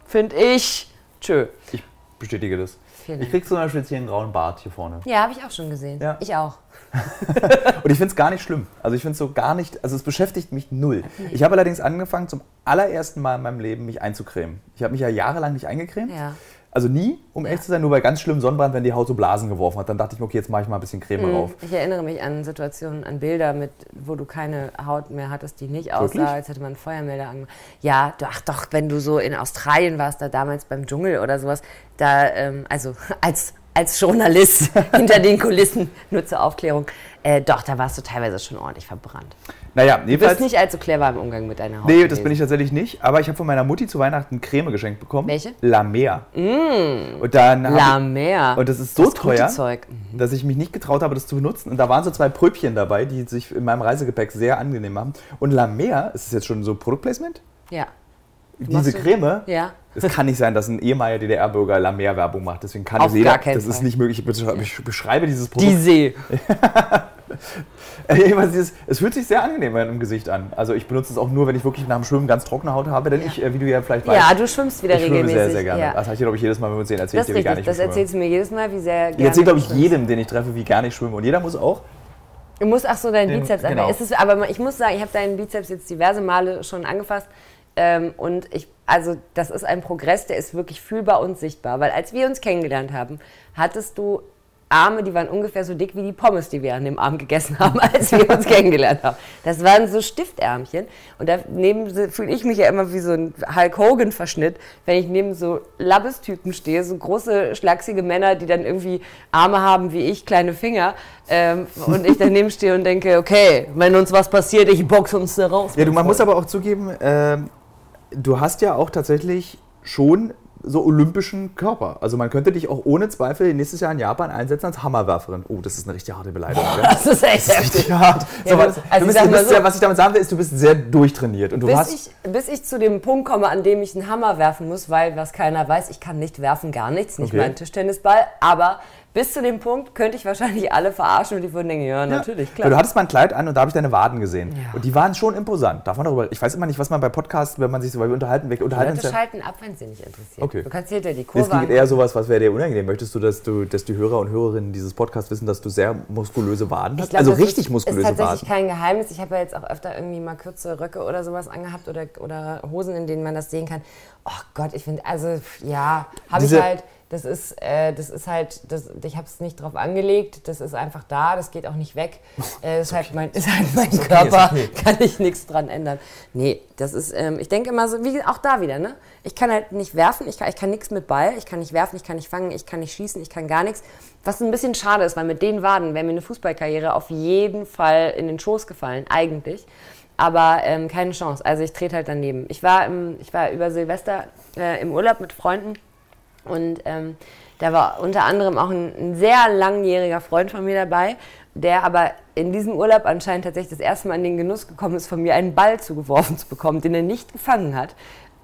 finde ich. Tschö. Ich bestätige das. Vielen Ich krieg zum Beispiel jetzt hier einen grauen Bart hier vorne. Ja, habe ich auch schon gesehen. Ja. Ich auch. Und ich finde es gar nicht schlimm. Also ich finde es so gar nicht, also es beschäftigt mich null. Ich habe allerdings angefangen, zum allerersten Mal in meinem Leben mich einzucremen. Ich habe mich ja jahrelang nicht eingecremt. Ja. Also nie, um ehrlich zu sein, nur bei ganz schlimmem Sonnenbrand, wenn die Haut so Blasen geworfen hat. Dann dachte ich mir, okay, jetzt mache ich mal ein bisschen Creme drauf. Ich erinnere mich an Situationen, an Bilder, mit, wo du keine Haut mehr hattest, die nicht aussah, Wirklich? als hätte man einen Feuermelder angemacht. Ja, du- ach doch, wenn du so in Australien warst, da damals beim Dschungel oder sowas, da, ähm, also als, als Journalist hinter den Kulissen, nur zur Aufklärung, äh, doch, da warst du teilweise schon ordentlich verbrannt. Naja, Du bist jedenfalls. nicht allzu clever im Umgang mit deiner Haut. Nee, das gewesen. bin ich tatsächlich nicht. Aber ich habe von meiner Mutti zu Weihnachten Creme geschenkt bekommen. Welche? La Mer. Und dann La Mer. Und das ist so Das teuer, Zeug. dass ich mich nicht getraut habe, das zu benutzen. Und da waren so zwei Pröbchen dabei, die sich in meinem Reisegepäck sehr angenehm machen. Und La Mer, ist das jetzt schon so Produktplacement? Ja. Diese Creme, Ja. es kann nicht sein, dass ein ehemaliger DDR-Bürger La Mer Werbung macht. Deswegen kann Auf jeder. gar keinen das ist nicht möglich. Ich beschreibe- Ich dieses Produkt. Die See. Es fühlt sich sehr angenehm im Gesicht an. Also ich benutze es auch nur, wenn ich wirklich nach dem Schwimmen ganz trockene Haut habe, denn ich, äh, wie du ja vielleicht weißt, Ja, du schwimmst wieder ich schwimme regelmäßig. sehr, sehr gerne. Ja. Das habe ich dir, glaube ich, jedes Mal, wenn wir uns sehen, ich ist dir, wie gerne ich das schwimme. erzählst du mir jedes Mal, wie sehr Ich gerne erzähle, glaube ich, jedem, den ich treffe, wie gerne ich schwimme. Und jeder muss auch. Du musst, ach so, deinen Bizeps genau. Es ist, aber ich muss sagen, ich habe deinen Bizeps jetzt diverse Male schon angefasst. Ähm, und ich, also das ist ein Progress, der ist wirklich fühlbar und sichtbar. Weil als wir uns kennengelernt haben, hattest du Arme, die waren ungefähr so dick wie die Pommes, die wir an dem Abend gegessen haben, als wir uns kennengelernt haben. Das waren so Stiftärmchen. Und daneben fühle ich mich ja immer wie so ein Hulk Hogan-Verschnitt, wenn ich neben so Labbestypen stehe, so große, schlachsige Männer, die dann irgendwie Arme haben wie ich, kleine Finger. Ähm, und ich daneben stehe und denke, okay, wenn uns was passiert, ich boxe uns da raus. Ja, du, man muss aber auch zugeben, ähm, du hast ja auch tatsächlich schon so olympischen Körper. Also man könnte dich auch ohne Zweifel nächstes Jahr in Japan einsetzen als Hammerwerferin. Oh, das ist eine richtig harte Beleidigung. gell? Das ist echt heftig. Richtig hart. Ja, so, du- also du bist, du bist so- was ich damit sagen will, ist, du bist sehr durchtrainiert. Und du Bis hast. ich, bis ich zu dem Punkt komme, an dem ich einen Hammer werfen muss, weil, was keiner weiß, ich kann nicht werfen, gar nichts, nicht Okay. mal einen Tischtennisball, aber bis zu dem Punkt könnte ich wahrscheinlich alle verarschen und die würden denken, ja, natürlich, Ja, klar. du hattest mal ein Kleid an und da habe ich deine Waden gesehen. Ja. Und die waren schon imposant. Darf man darüber. Ich weiß immer nicht, was man bei Podcasts, wenn man sich so weil wir unterhalten, wir unterhalten uns Leute schalten ab, wenn sie nicht interessiert. Okay. Du kannst hinter die Es Kurve ging an- eher sowas, was wäre dir unangenehm? Möchtest du, dass du, dass die Hörer und Hörerinnen dieses Podcasts wissen, dass du sehr muskulöse Waden hast? Glaub, also das richtig ist, muskulöse ist tatsächlich Waden. kein Geheimnis. Ich habe ja jetzt auch öfter irgendwie mal kurze Röcke oder sowas angehabt oder, oder Hosen, in denen man das sehen kann. Oh Gott, ich finde, also ja, habe ich halt Das ist, äh, das ist halt, das, ich habe es nicht drauf angelegt, das ist einfach da, das geht auch nicht weg. Äh, das ist, halt mein, ist halt mein okay, Körper, okay. kann ich nichts dran ändern. Nee, das ist, ähm, ich denke immer so, wie auch da wieder, ne? Ich kann halt nicht werfen, ich kann, ich kann nichts mit Ball, ich kann nicht werfen, ich kann nicht fangen, ich kann nicht schießen, ich kann gar nichts. Was ein bisschen schade ist, weil mit den Waden wäre mir eine Fußballkarriere auf jeden Fall in den Schoß gefallen, eigentlich. Aber ähm, keine Chance. Also ich trete halt daneben. Ich war, im, ich war über Silvester äh, im Urlaub mit Freunden und ähm, da war unter anderem auch ein, ein, sehr langjähriger Freund von mir dabei, der aber in diesem Urlaub anscheinend tatsächlich das erste Mal in den Genuss gekommen ist, von mir einen Ball zugeworfen zu bekommen, den er nicht gefangen hat.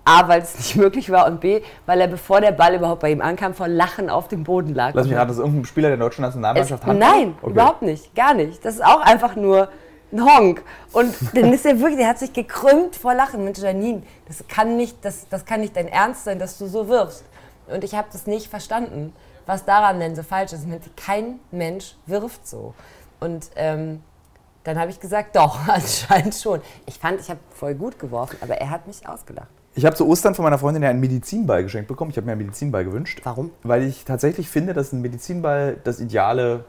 A, weil es nicht möglich war und B, weil er, bevor der Ball überhaupt bei ihm ankam, vor Lachen auf dem Boden lag. Lass mich raten, das ist irgendein Spieler der deutschen Nationalmannschaft es, Nein, okay. überhaupt nicht, gar nicht. Das ist auch einfach nur ein Honk. Und dann ist er wirklich, der hat sich gekrümmt vor Lachen. Mensch, Janine, das kann nicht, das, das kann nicht dein Ernst sein, dass du so wirfst. Und ich habe das nicht verstanden, was daran denn so falsch ist. Kein Mensch wirft so. Und ähm, dann habe ich gesagt, doch, anscheinend schon. Ich fand, ich habe voll gut geworfen, aber er hat mich ausgelacht. Ich habe zu Ostern von meiner Freundin ja einen Medizinball geschenkt bekommen. Ich habe mir einen Medizinball gewünscht. Warum? Weil ich tatsächlich finde, dass ein Medizinball das ideale,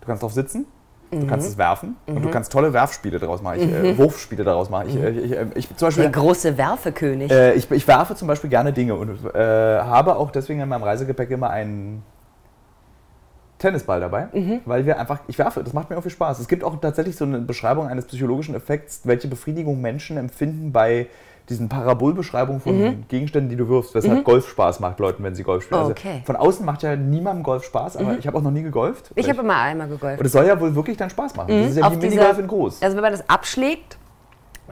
du kannst drauf sitzen, du Mhm. kannst es werfen und du kannst tolle Werfspiele daraus machen. Ich, äh, Wurfspiele daraus machen. Ich, äh, ich, ich, ich, zum Beispiel, Der große Werfekönig. äh, ich, ich werfe zum Beispiel gerne Dinge und äh, habe auch deswegen in meinem Reisegepäck immer einen Tennisball dabei, Mhm. weil wir einfach, ich werfe, das macht mir auch viel Spaß. Es gibt auch tatsächlich so eine Beschreibung eines psychologischen Effekts, welche Befriedigung Menschen empfinden bei diesen Parabolbeschreibungen von Mhm. Gegenständen, die du wirfst, weshalb Golf Spaß macht Leuten, wenn sie Golf spielen. Also Okay. Mhm. von außen macht ja niemandem Golf Spaß, aber ich habe auch noch nie gegolft. ich habe immer einmal gegolft. und es soll ja wohl wirklich dann Spaß machen. Das ist ja Auf wie Minigolf in groß. Also wenn man das abschlägt,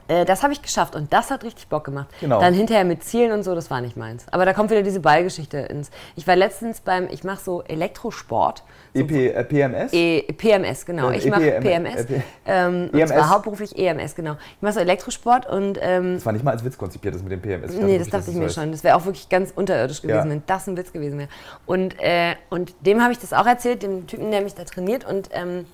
äh, das habe ich geschafft und das hat richtig Bock gemacht. Genau. Dann hinterher mit Zielen und so, das war nicht meins. Aber da kommt wieder diese Ballgeschichte ins. Ich war letztens beim, ich mache so Elektrosport. So EP, äh, PMS? E PMS, genau. Äh, Ich mache PMS. äh, Ähm, und EMS. zwar hauptberuflich EMS, genau. Ich mache so Elektrosport und ähm, das war nicht mal als Witz konzipiert, das mit dem PMS. Ich Nee, das dachte ich mir schon. Das wäre auch wirklich ganz unterirdisch gewesen, Ja. wenn das ein Witz gewesen wäre. Und, äh, und dem habe ich das auch erzählt, dem Typen, der mich da trainiert. Und, ähm,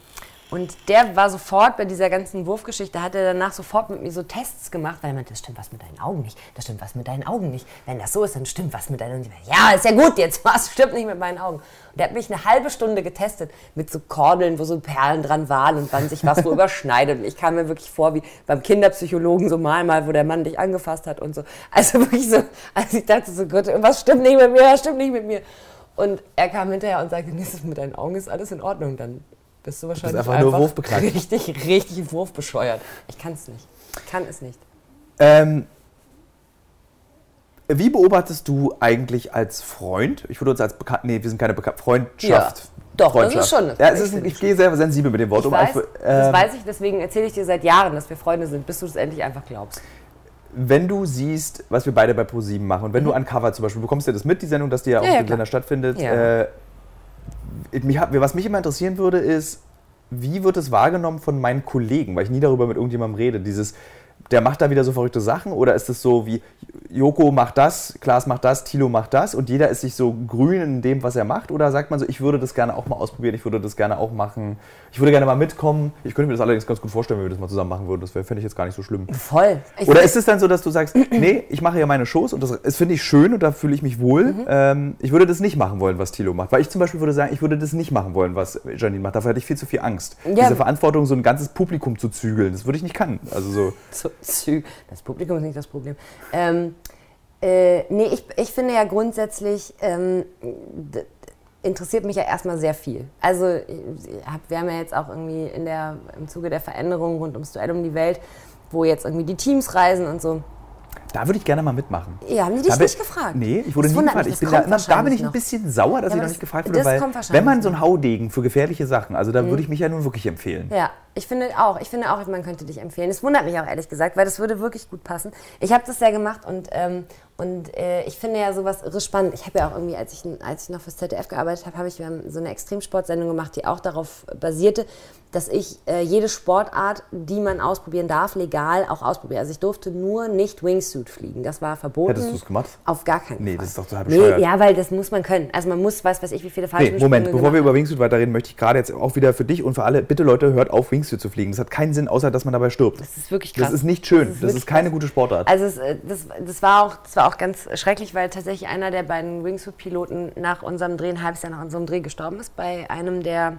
und der war sofort bei dieser ganzen Wurfgeschichte, hat er danach sofort mit mir so Tests gemacht, weil er meinte, das stimmt was mit deinen Augen nicht, das stimmt was mit deinen Augen nicht. Wenn das so ist, dann stimmt was mit deinen Augen nicht. Ja, ist ja gut jetzt, was stimmt nicht mit meinen Augen. Und der hat mich eine halbe Stunde getestet mit so Kordeln, wo so Perlen dran waren und wann sich was wo überschneidet. Und ich kam mir wirklich vor wie beim Kinderpsychologen so mal, mal, wo der Mann dich angefasst hat und so. Also wirklich so, also ich dachte so, Gott, was stimmt nicht mit mir, was stimmt nicht mit mir. Und er kam hinterher und sagte, nee, mit deinen Augen ist alles in Ordnung. Dann bist du wahrscheinlich einfach nur wurfbeknackt. richtig, richtig wurfbescheuert. Ich kann es nicht. Ich kann es nicht. Ähm, wie beobachtest du eigentlich als Freund? Ich würde uns als bekannt, nee, wir sind keine Bekan Freundschaft. Ja, doch, das Freundschaft. ist schon Ja, es ich ist, ich gehe sehr sensibel mit dem Wort Ich um. weiß, Ich- das ähm, weiß ich, deswegen erzähle ich dir seit Jahren, dass wir Freunde sind, bis du es endlich einfach glaubst. Wenn du siehst, was wir beide bei ProSieben machen und wenn du an Cover zum Beispiel, bekommst du das mit, die Sendung, dass die ja auf Mhm. ja, dem klar. Sender stattfindet. Ja. Äh, was mich immer interessieren würde, ist, wie wird es wahrgenommen von meinen Kollegen, weil ich nie darüber mit irgendjemandem rede. Dieses, der macht da wieder so verrückte Sachen oder ist es so wie Joko macht das, Klaas macht das, Thilo macht das und jeder ist sich so grün in dem, was er macht? Oder sagt man so, ich würde das gerne auch mal ausprobieren, ich würde das gerne auch machen, ich würde gerne mal mitkommen. Ich könnte mir das allerdings ganz gut vorstellen, wenn wir das mal zusammen machen würden. Das wäre- fände ich jetzt gar nicht so schlimm. Voll. Ich Oder ist es dann so, dass du sagst, nee, ich mache ja meine Shows und das, das finde ich schön und da fühle ich mich wohl. Mhm. Ähm, ich würde das nicht machen wollen, was Thilo macht. Weil ich zum Beispiel würde sagen, ich würde das nicht machen wollen, was Janine macht. Dafür hätte ich viel zu viel Angst. Ja. Diese Verantwortung, so ein ganzes Publikum zu zügeln, das würde ich nicht können. Also so. so, zü- das Publikum ist nicht das Problem. Ähm, äh, nee, ich, ich finde ja grundsätzlich, ähm, interessiert mich ja erstmal sehr viel. Also hab, wir haben ja jetzt auch irgendwie in der, im Zuge der Veränderung rund ums Duell um die Welt, wo jetzt irgendwie die Teams reisen und so. Da würde ich gerne mal mitmachen. Ja, haben die dich Da nicht gefragt? Nee, ich wurde Das nie gefragt. mich, Ich das bin da, immer, da bin ich ein bisschen sauer, dass Ja, ich noch das- nicht gefragt wurde, das weil wenn man so ein noch. Haudegen für gefährliche Sachen, also da würde ich mich ja nun wirklich empfehlen. Ja, ich finde auch. Ich finde auch, man könnte dich empfehlen. Es wundert mich auch ehrlich gesagt, weil das würde wirklich gut passen. Ich habe das ja gemacht und, ähm, und äh, ich finde ja sowas irre spannend. Ich habe ja auch irgendwie, als ich, als ich noch fürs ZDF gearbeitet habe, habe ich so eine Extremsportsendung gemacht, die auch darauf basierte, dass ich äh, jede Sportart, die man ausprobieren darf, legal auch ausprobiere. Also ich durfte nur nicht Wingsuit fliegen. Das war verboten. Hättest du's gemacht? Auf gar keinen Nee, Fall. das ist doch total nee, bescheuert. Ja, weil das muss man können. Also man muss, weiß weiß ich, wie viele Nee, Fallschirmsprünge Moment, bevor wir über Wingsuit weiterreden, möchte ich gerade jetzt auch wieder für dich und für alle, bitte Leute, hört auf, Wingsuit zu fliegen. Das hat keinen Sinn, außer dass man dabei stirbt. Das ist wirklich krass. Das ist nicht schön. Das ist Das ist, keine krass. gute Sportart. Also es, äh, das, das, war auch, das war auch ganz schrecklich, weil tatsächlich einer der beiden Wingsuit-Piloten nach unserem Dreh, ein halbes Jahr nach unserem Dreh gestorben ist bei einem der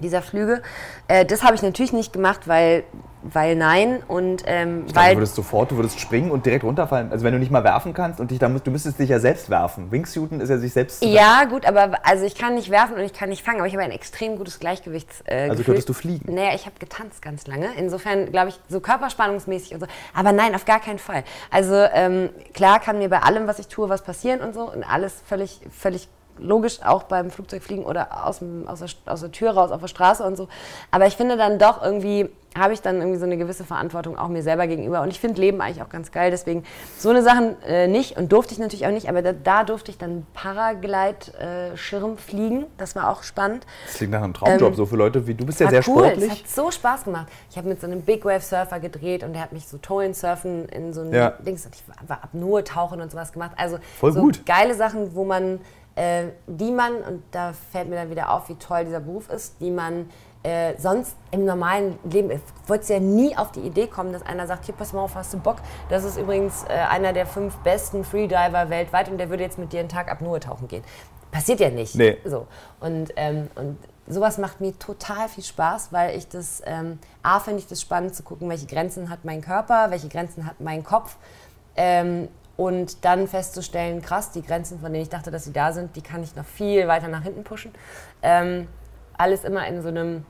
dieser Flüge. Äh, das habe ich natürlich nicht gemacht, weil, weil nein und ähm, Ich weil du würdest sofort, du würdest springen und direkt runterfallen. Also wenn du nicht mal werfen kannst und dich da musst, du müsstest dich ja selbst werfen. Wingsuiten ist ja sich selbst. Ja, gut, aber also ich kann nicht werfen und ich kann nicht fangen, aber ich habe ein extrem gutes Gleichgewichts. Äh, Also könntest du fliegen? Naja, ich habe getanzt ganz lange. Insofern glaube ich, so körperspannungsmäßig und so. Aber nein, auf gar keinen Fall. Also ähm, klar kann mir bei allem, was ich tue, was passieren und so und alles völlig, völlig logisch, auch beim Flugzeugfliegen oder aus, dem, aus, der, aus der Tür raus auf der Straße und so. Aber ich finde dann doch irgendwie, habe ich dann irgendwie so eine gewisse Verantwortung auch mir selber gegenüber. Und ich finde Leben eigentlich auch ganz geil. Deswegen so eine Sachen äh, nicht und durfte ich natürlich auch nicht. Aber da, da durfte ich dann Paraglide-Schirm fliegen. Das war auch spannend. Das klingt nach einem Traumjob, Ähm, so für Leute wie du bist ja sehr cool, es sportlich. hat so Spaß gemacht. Ich habe mit so einem Big Wave Surfer gedreht und der hat mich so Towen surfen in so ein Ja. Dings und ich war, war Apnoe tauchen und sowas gemacht. Also Voll so gut. geile Sachen, wo man äh, die man und da fällt mir dann wieder auf, wie toll dieser Beruf ist, die man äh, sonst im normalen Leben, ich wollte ja nie auf die Idee kommen, dass einer sagt, hier pass mal auf, hast du Bock? Das ist übrigens äh, einer der fünf besten Freediver weltweit und der würde jetzt mit dir einen Tag Apnoe tauchen gehen. Passiert ja nicht. Nee. So. Und, ähm, und sowas macht mir total viel Spaß, weil ich das, ähm, A, finde ich das spannend zu gucken, welche Grenzen hat mein Körper, welche Grenzen hat mein Kopf. Ähm, und dann festzustellen, krass, die Grenzen, von denen ich dachte, dass sie da sind, die kann ich noch viel weiter nach hinten pushen. Ähm, alles immer in so einem,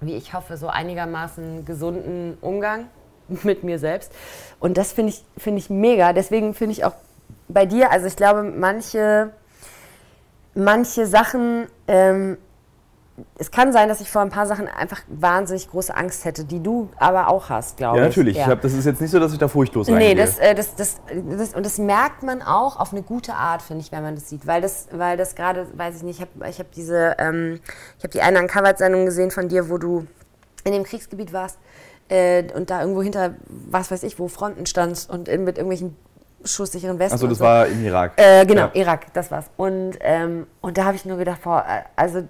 wie ich hoffe, so einigermaßen gesunden Umgang mit mir selbst. Und das finde ich, finde ich mega. Deswegen finde ich auch bei dir, also ich glaube, manche, manche Sachen, ähm, es kann sein, dass ich vor ein paar Sachen einfach wahnsinnig große Angst hätte, die du aber auch hast, glaube Ja, ich. natürlich. Ich hab, das ist jetzt nicht so, dass ich da furchtlos Nee, reingehe. das, äh, das, das, das, und das merkt man auch auf eine gute Art, finde ich, wenn man das sieht. Weil das, weil das gerade, weiß ich nicht, ich habe ich hab diese, ähm, ich habe die eine Uncovered-Sendung gesehen von dir, wo du in dem Kriegsgebiet warst äh, und da irgendwo hinter, was weiß ich, wo Fronten standst und in, mit irgendwelchen schusssicheren Westen. Achso, das so. war im Irak. Äh, genau, Ja. Irak, das war's. Und, ähm, und da habe ich nur gedacht, boah, äh, also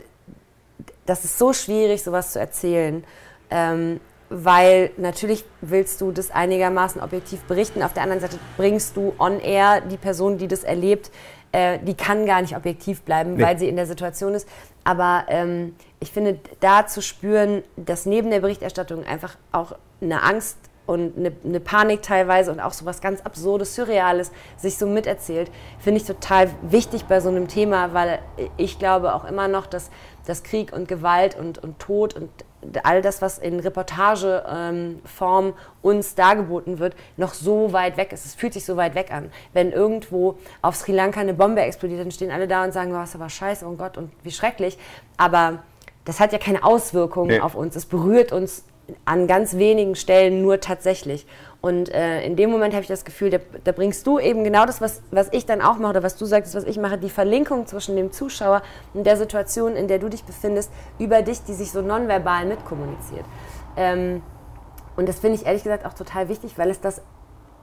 das ist so schwierig, sowas zu erzählen. Ähm, weil natürlich willst du das einigermaßen objektiv berichten. Auf der anderen Seite bringst du on air die Person, die das erlebt, äh, die kann gar nicht objektiv bleiben, Nee. weil sie in der Situation ist. Aber ähm, ich finde, da zu spüren, dass neben der Berichterstattung einfach auch eine Angst und eine, eine Panik teilweise und auch so was ganz Absurdes, Surreales sich so miterzählt, finde ich total wichtig bei so einem Thema, weil ich glaube auch immer noch, dass, dass Krieg und Gewalt und, und Tod und all das, was in Reportageform uns dargeboten wird, noch so weit weg ist. Es fühlt sich so weit weg an. Wenn irgendwo auf Sri Lanka eine Bombe explodiert, dann stehen alle da und sagen, oh, ist aber scheiße, oh Gott, und wie schrecklich. Aber das hat ja keine Auswirkungen Nee. auf uns. Es berührt uns an ganz wenigen Stellen nur tatsächlich. Und äh, in dem Moment habe ich das Gefühl, da, da bringst du eben genau das, was, was ich dann auch mache oder was du sagst, was ich mache, die Verlinkung zwischen dem Zuschauer und der Situation, in der du dich befindest, über dich, die sich so nonverbal mitkommuniziert. Ähm, und das finde ich ehrlich gesagt auch total wichtig, weil es das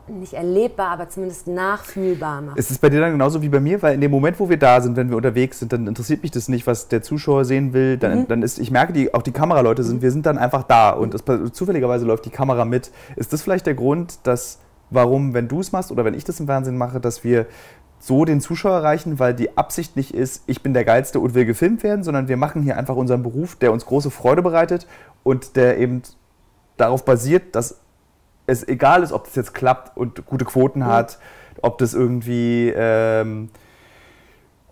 nicht erlebbar, aber zumindest nachfühlbar macht. Ist es bei dir dann genauso wie bei mir? Weil in dem Moment, wo wir da sind, wenn wir unterwegs sind, dann interessiert mich das nicht, was der Zuschauer sehen will. Dann, Mhm. dann ist, ich merke, die, auch die Kameraleute sind, wir sind dann einfach da und es, zufälligerweise läuft die Kamera mit. Ist das vielleicht der Grund, dass, warum, wenn du es machst oder wenn ich das im Fernsehen mache, dass wir so den Zuschauer erreichen, weil die Absicht nicht ist, ich bin der Geilste und will gefilmt werden, sondern wir machen hier einfach unseren Beruf, der uns große Freude bereitet und der eben darauf basiert, dass es egal ist, ob das jetzt klappt und gute Quoten hat, ob das irgendwie, ähm,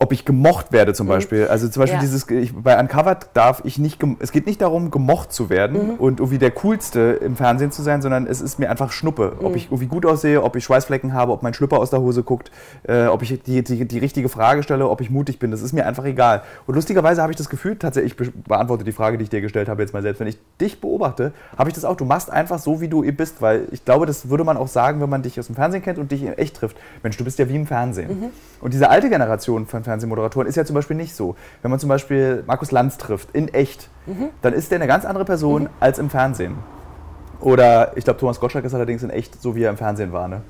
ob ich gemocht werde zum Beispiel. Also zum Beispiel Ja. dieses, ich, bei Uncovered darf ich nicht, es geht nicht darum, gemocht zu werden und irgendwie der Coolste im Fernsehen zu sein, sondern es ist mir einfach Schnuppe. Ob ich irgendwie gut aussehe, ob ich Schweißflecken habe, ob mein Schlüpper aus der Hose guckt, äh, ob ich die, die, die richtige Frage stelle, ob ich mutig bin, das ist mir einfach egal. Und lustigerweise habe ich das Gefühl, tatsächlich, ich be- beantworte die Frage, die ich dir gestellt habe jetzt mal selbst, wenn ich dich beobachte, habe ich das auch, du machst einfach so, wie du bist, weil ich glaube, das würde man auch sagen, wenn man dich aus dem Fernsehen kennt und dich in echt trifft. Mensch, du bist ja wie im Fernsehen. Und diese alte Generation von Fernsehmoderatoren ist ja zum Beispiel nicht so. Wenn man zum Beispiel Markus Lanz trifft, in echt, dann ist der eine ganz andere Person als im Fernsehen. Oder ich glaube, Thomas Gottschalk ist allerdings in echt so, wie er im Fernsehen war. Ne?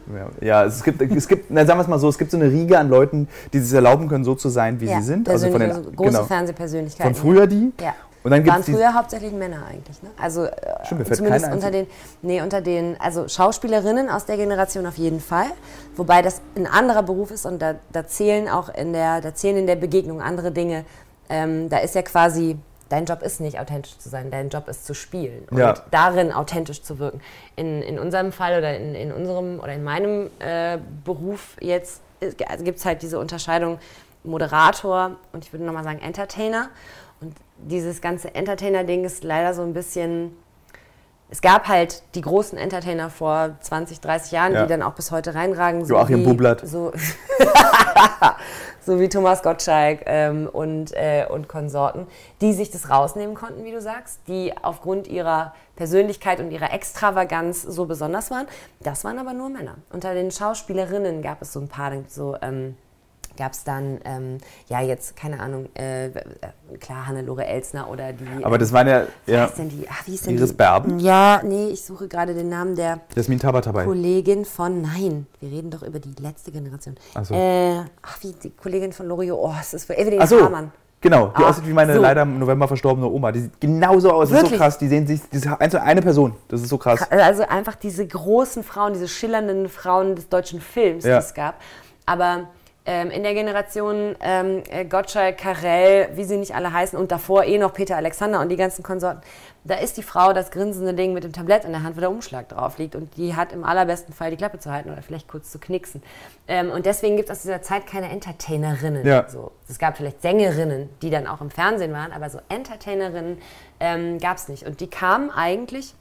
Ja, es gibt, es gibt na, sagen wir es mal so, es gibt so eine Riege an Leuten, die sich erlauben können, so zu sein, wie ja, sie sind. persönlich, von den- also große genau. Fernsehpersönlichkeiten. Von früher die. Ja. Und dann waren früher hauptsächlich Männer eigentlich. Ne? Also äh, Stimmt, zumindest unter den, nee, unter den, also Schauspielerinnen aus der Generation auf jeden Fall. Wobei das ein anderer Beruf ist und da, da zählen auch in der, da zählen in der Begegnung andere Dinge. Ähm, da ist ja quasi, dein Job ist nicht authentisch zu sein, dein Job ist zu spielen und Ja. darin authentisch zu wirken. In, in unserem Fall oder in, in unserem oder in meinem äh, Beruf jetzt also gibt es halt diese Unterscheidung Moderator und ich würde nochmal sagen Entertainer. Und dieses ganze Entertainer-Ding ist leider so ein bisschen. Es gab halt die großen Entertainer vor 20, 30 Jahren, Ja. die dann auch bis heute reinragen. So Joachim wie, Bublatt. So, so wie Thomas Gottschalk ähm, und, äh, und Konsorten, die sich das rausnehmen konnten, wie du sagst, die aufgrund ihrer Persönlichkeit und ihrer Extravaganz so besonders waren. Das waren aber nur Männer. Unter den Schauspielerinnen gab es so ein paar, so ähm, gab es dann, ähm, ja jetzt, keine Ahnung, äh, klar, Hannelore Elsner oder die... Aber das waren ja, Wie ja denn die? Ach, wie ist denn Iris die? Berben? Ja, nee, ich suche gerade den Namen der Jasmin Tabatabai. Kollegin von, nein, wir reden doch über die letzte Generation. Ach so. Äh, ach, wie die Kollegin von Loriot, oh, es ist für Evelyn Ach so, Hamann. genau. Die Ah, aussieht wie meine so. leider im November verstorbene Oma. Die sieht genauso aus. Das ist so krass. Die sehen sich, die ist eine Person. Das ist so krass. Also einfach diese großen Frauen, diese schillernden Frauen des deutschen Films, Ja. die es gab. Aber ähm, in der Generation ähm, äh, Gottschalk, Karel, wie sie nicht alle heißen, und davor eh noch Peter Alexander und die ganzen Konsorten, da ist die Frau das grinsende Ding mit dem Tablett in der Hand, wo der Umschlag drauf liegt. Und die hat im allerbesten Fall die Klappe zu halten oder vielleicht kurz zu knixen. Ähm, und deswegen gibt es aus dieser Zeit keine Entertainerinnen. Ja. So. Es gab vielleicht Sängerinnen, die dann auch im Fernsehen waren, aber so Entertainerinnen ähm, gab es nicht. Und die kamen eigentlich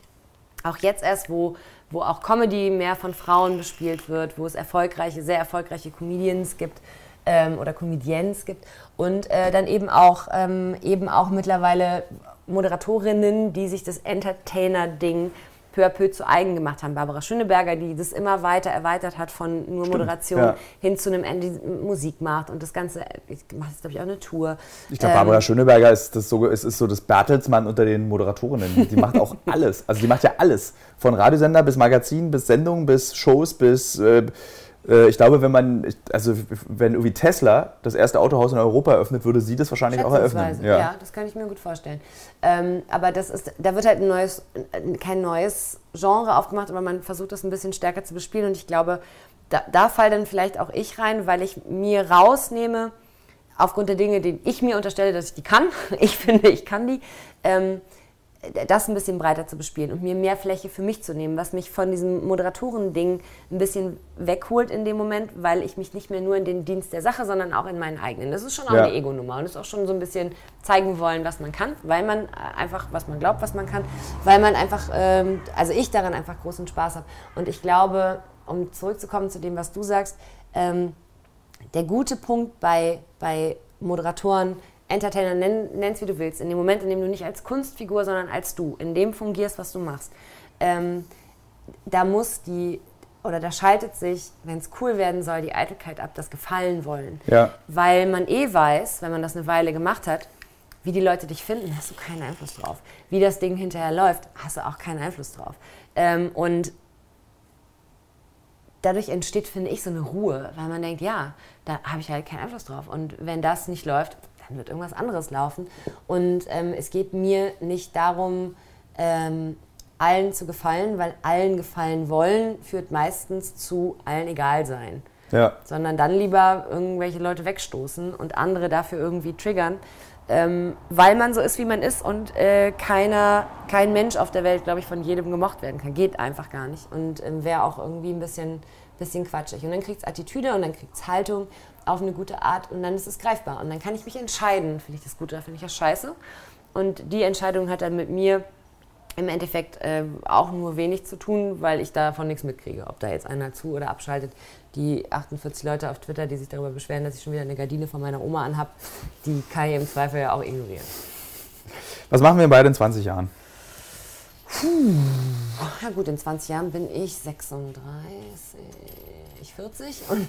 auch jetzt erst, wo, wo auch Comedy mehr von Frauen bespielt wird, wo es erfolgreiche, sehr erfolgreiche Comedians gibt ähm, oder Comedians gibt. Und äh, dann eben auch, ähm, eben auch mittlerweile Moderatorinnen, die sich das Entertainer-Ding peu à peu zu eigen gemacht haben. Barbara Schöneberger, die das immer weiter erweitert hat von nur Moderation ja. hin zu einem Ende, die Musik macht und das Ganze, ich mache jetzt glaube ich auch eine Tour. Ich glaube, Ähm, Barbara Schöneberger ist, das so, ist, ist so das Bertelsmann unter den Moderatorinnen. Die macht auch alles. Also die macht ja alles. Von Radiosender bis Magazin, bis Sendung, bis Shows, bis... Äh, ich glaube, wenn man, also wenn irgendwie Tesla das erste Autohaus in Europa eröffnet, würde sie das wahrscheinlich auch eröffnen. Schätzungsweise, Ja. das kann ich mir gut vorstellen. Ähm, aber das ist, da wird halt ein neues, kein neues Genre aufgemacht, aber man versucht das ein bisschen stärker zu bespielen. Und ich glaube, da, da fall dann vielleicht auch ich rein, weil ich mir rausnehme, aufgrund der Dinge, die ich mir unterstelle, dass ich die kann, ich finde, ich kann die, ähm, das ein bisschen breiter zu bespielen und mir mehr Fläche für mich zu nehmen, was mich von diesem Moderatoren-Ding ein bisschen wegholt in dem Moment, weil ich mich nicht mehr nur in den Dienst der Sache, sondern auch in meinen eigenen. Das ist schon auch Ja. eine Ego-Nummer und ist auch schon so ein bisschen zeigen wollen, was man kann, weil man äh, einfach, was man glaubt, was man kann, weil man einfach, ähm, also ich daran einfach großen Spaß habe. Und ich glaube, um zurückzukommen zu dem, was du sagst, ähm, der gute Punkt bei, bei Moderatoren, Entertainer, nenn es wie du willst, in dem Moment, in dem du nicht als Kunstfigur, sondern als du, in dem fungierst, was du machst, ähm, da muss die, oder da schaltet sich, wenn es cool werden soll, die Eitelkeit ab, das Gefallen wollen. Ja. Weil man eh weiß, wenn man das eine Weile gemacht hat, wie die Leute dich finden, hast du keinen Einfluss drauf. Wie das Ding hinterher läuft, hast du auch keinen Einfluss drauf. Ähm, und dadurch entsteht, finde ich, so eine Ruhe, weil man denkt, ja, da habe ich halt keinen Einfluss drauf. Und wenn das nicht läuft, dann wird irgendwas anderes laufen. Und ähm, es geht mir nicht darum, ähm, allen zu gefallen, weil allen gefallen wollen, führt meistens zu allen egal sein. Ja. Sondern dann lieber irgendwelche Leute wegstoßen und andere dafür irgendwie triggern, ähm, weil man so ist, wie man ist und äh, keiner, kein Mensch auf der Welt, glaube ich, von jedem gemocht werden kann. Geht einfach gar nicht und ähm, wäre auch irgendwie ein bisschen, bisschen quatschig. Und dann kriegt es Attitüde und dann kriegt es Haltung auf eine gute Art und dann ist es greifbar. Und dann kann ich mich entscheiden, finde ich das gut oder finde ich das scheiße. Und die Entscheidung hat dann mit mir im Endeffekt äh, auch nur wenig zu tun, weil ich davon nichts mitkriege. Ob da jetzt einer zu oder abschaltet. Die 48 Leute auf Twitter, die sich darüber beschweren, dass ich schon wieder eine Gardine von meiner Oma anhab, die kann ich im Zweifel ja auch ignorieren. Was machen wir beide in 20 Jahren? Na gut, in 20 Jahren bin ich 36, 40 und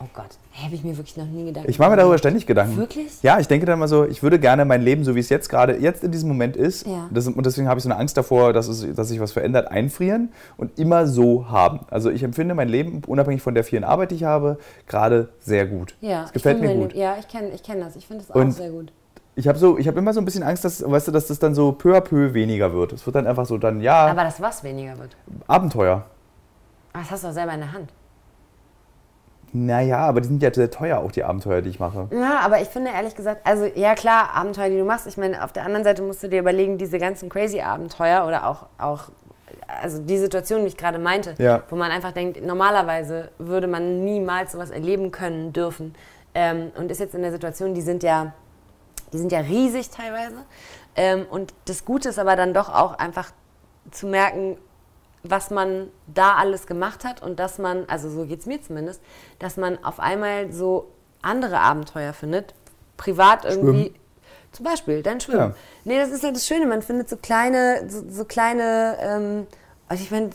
oh Gott, habe ich mir wirklich noch nie gedacht. Ich mache mir darüber ständig Gedanken. Wirklich? Ja, ich denke dann mal so, ich würde gerne mein Leben, so wie es jetzt gerade, jetzt in diesem Moment ist, Ja. das, und deswegen habe ich so eine Angst davor, dass, es, dass sich was verändert, einfrieren und immer so haben. Also ich empfinde mein Leben, unabhängig von der vielen Arbeit, die ich habe, gerade sehr gut. Ja, Es gefällt ich mir gut. Ja, ich kenne ich kenn das. Ich finde das auch sehr gut. Ich habe so, hab immer so ein bisschen Angst, dass, weißt du, dass das dann so peu à peu weniger wird. Es wird dann einfach so dann, ja, Aber das was weniger wird. Abenteuer. Aber das hast du doch selber in der Hand. Naja, aber die sind ja sehr teuer, auch die Abenteuer, die ich mache. Ja, aber ich finde ehrlich gesagt, also ja klar, Abenteuer, die du machst. Ich meine, auf der anderen Seite musst du dir überlegen, diese ganzen crazy Abenteuer oder auch, auch also die Situation, die ich gerade meinte, Ja. wo man einfach denkt, normalerweise würde man niemals sowas erleben können dürfen. Ähm, und ist jetzt in der Situation, die sind ja, die sind ja riesig teilweise. Ähm, und das Gute ist aber dann doch auch einfach zu merken, was man da alles gemacht hat und dass man, also so geht es mir zumindest, dass man auf einmal so andere Abenteuer findet, privat irgendwie. Schwimmen. Zum Beispiel, dann schwimmen. Ja. Nee, das ist ja das Schöne, man findet so kleine, so, so kleine, ähm, also ich meine,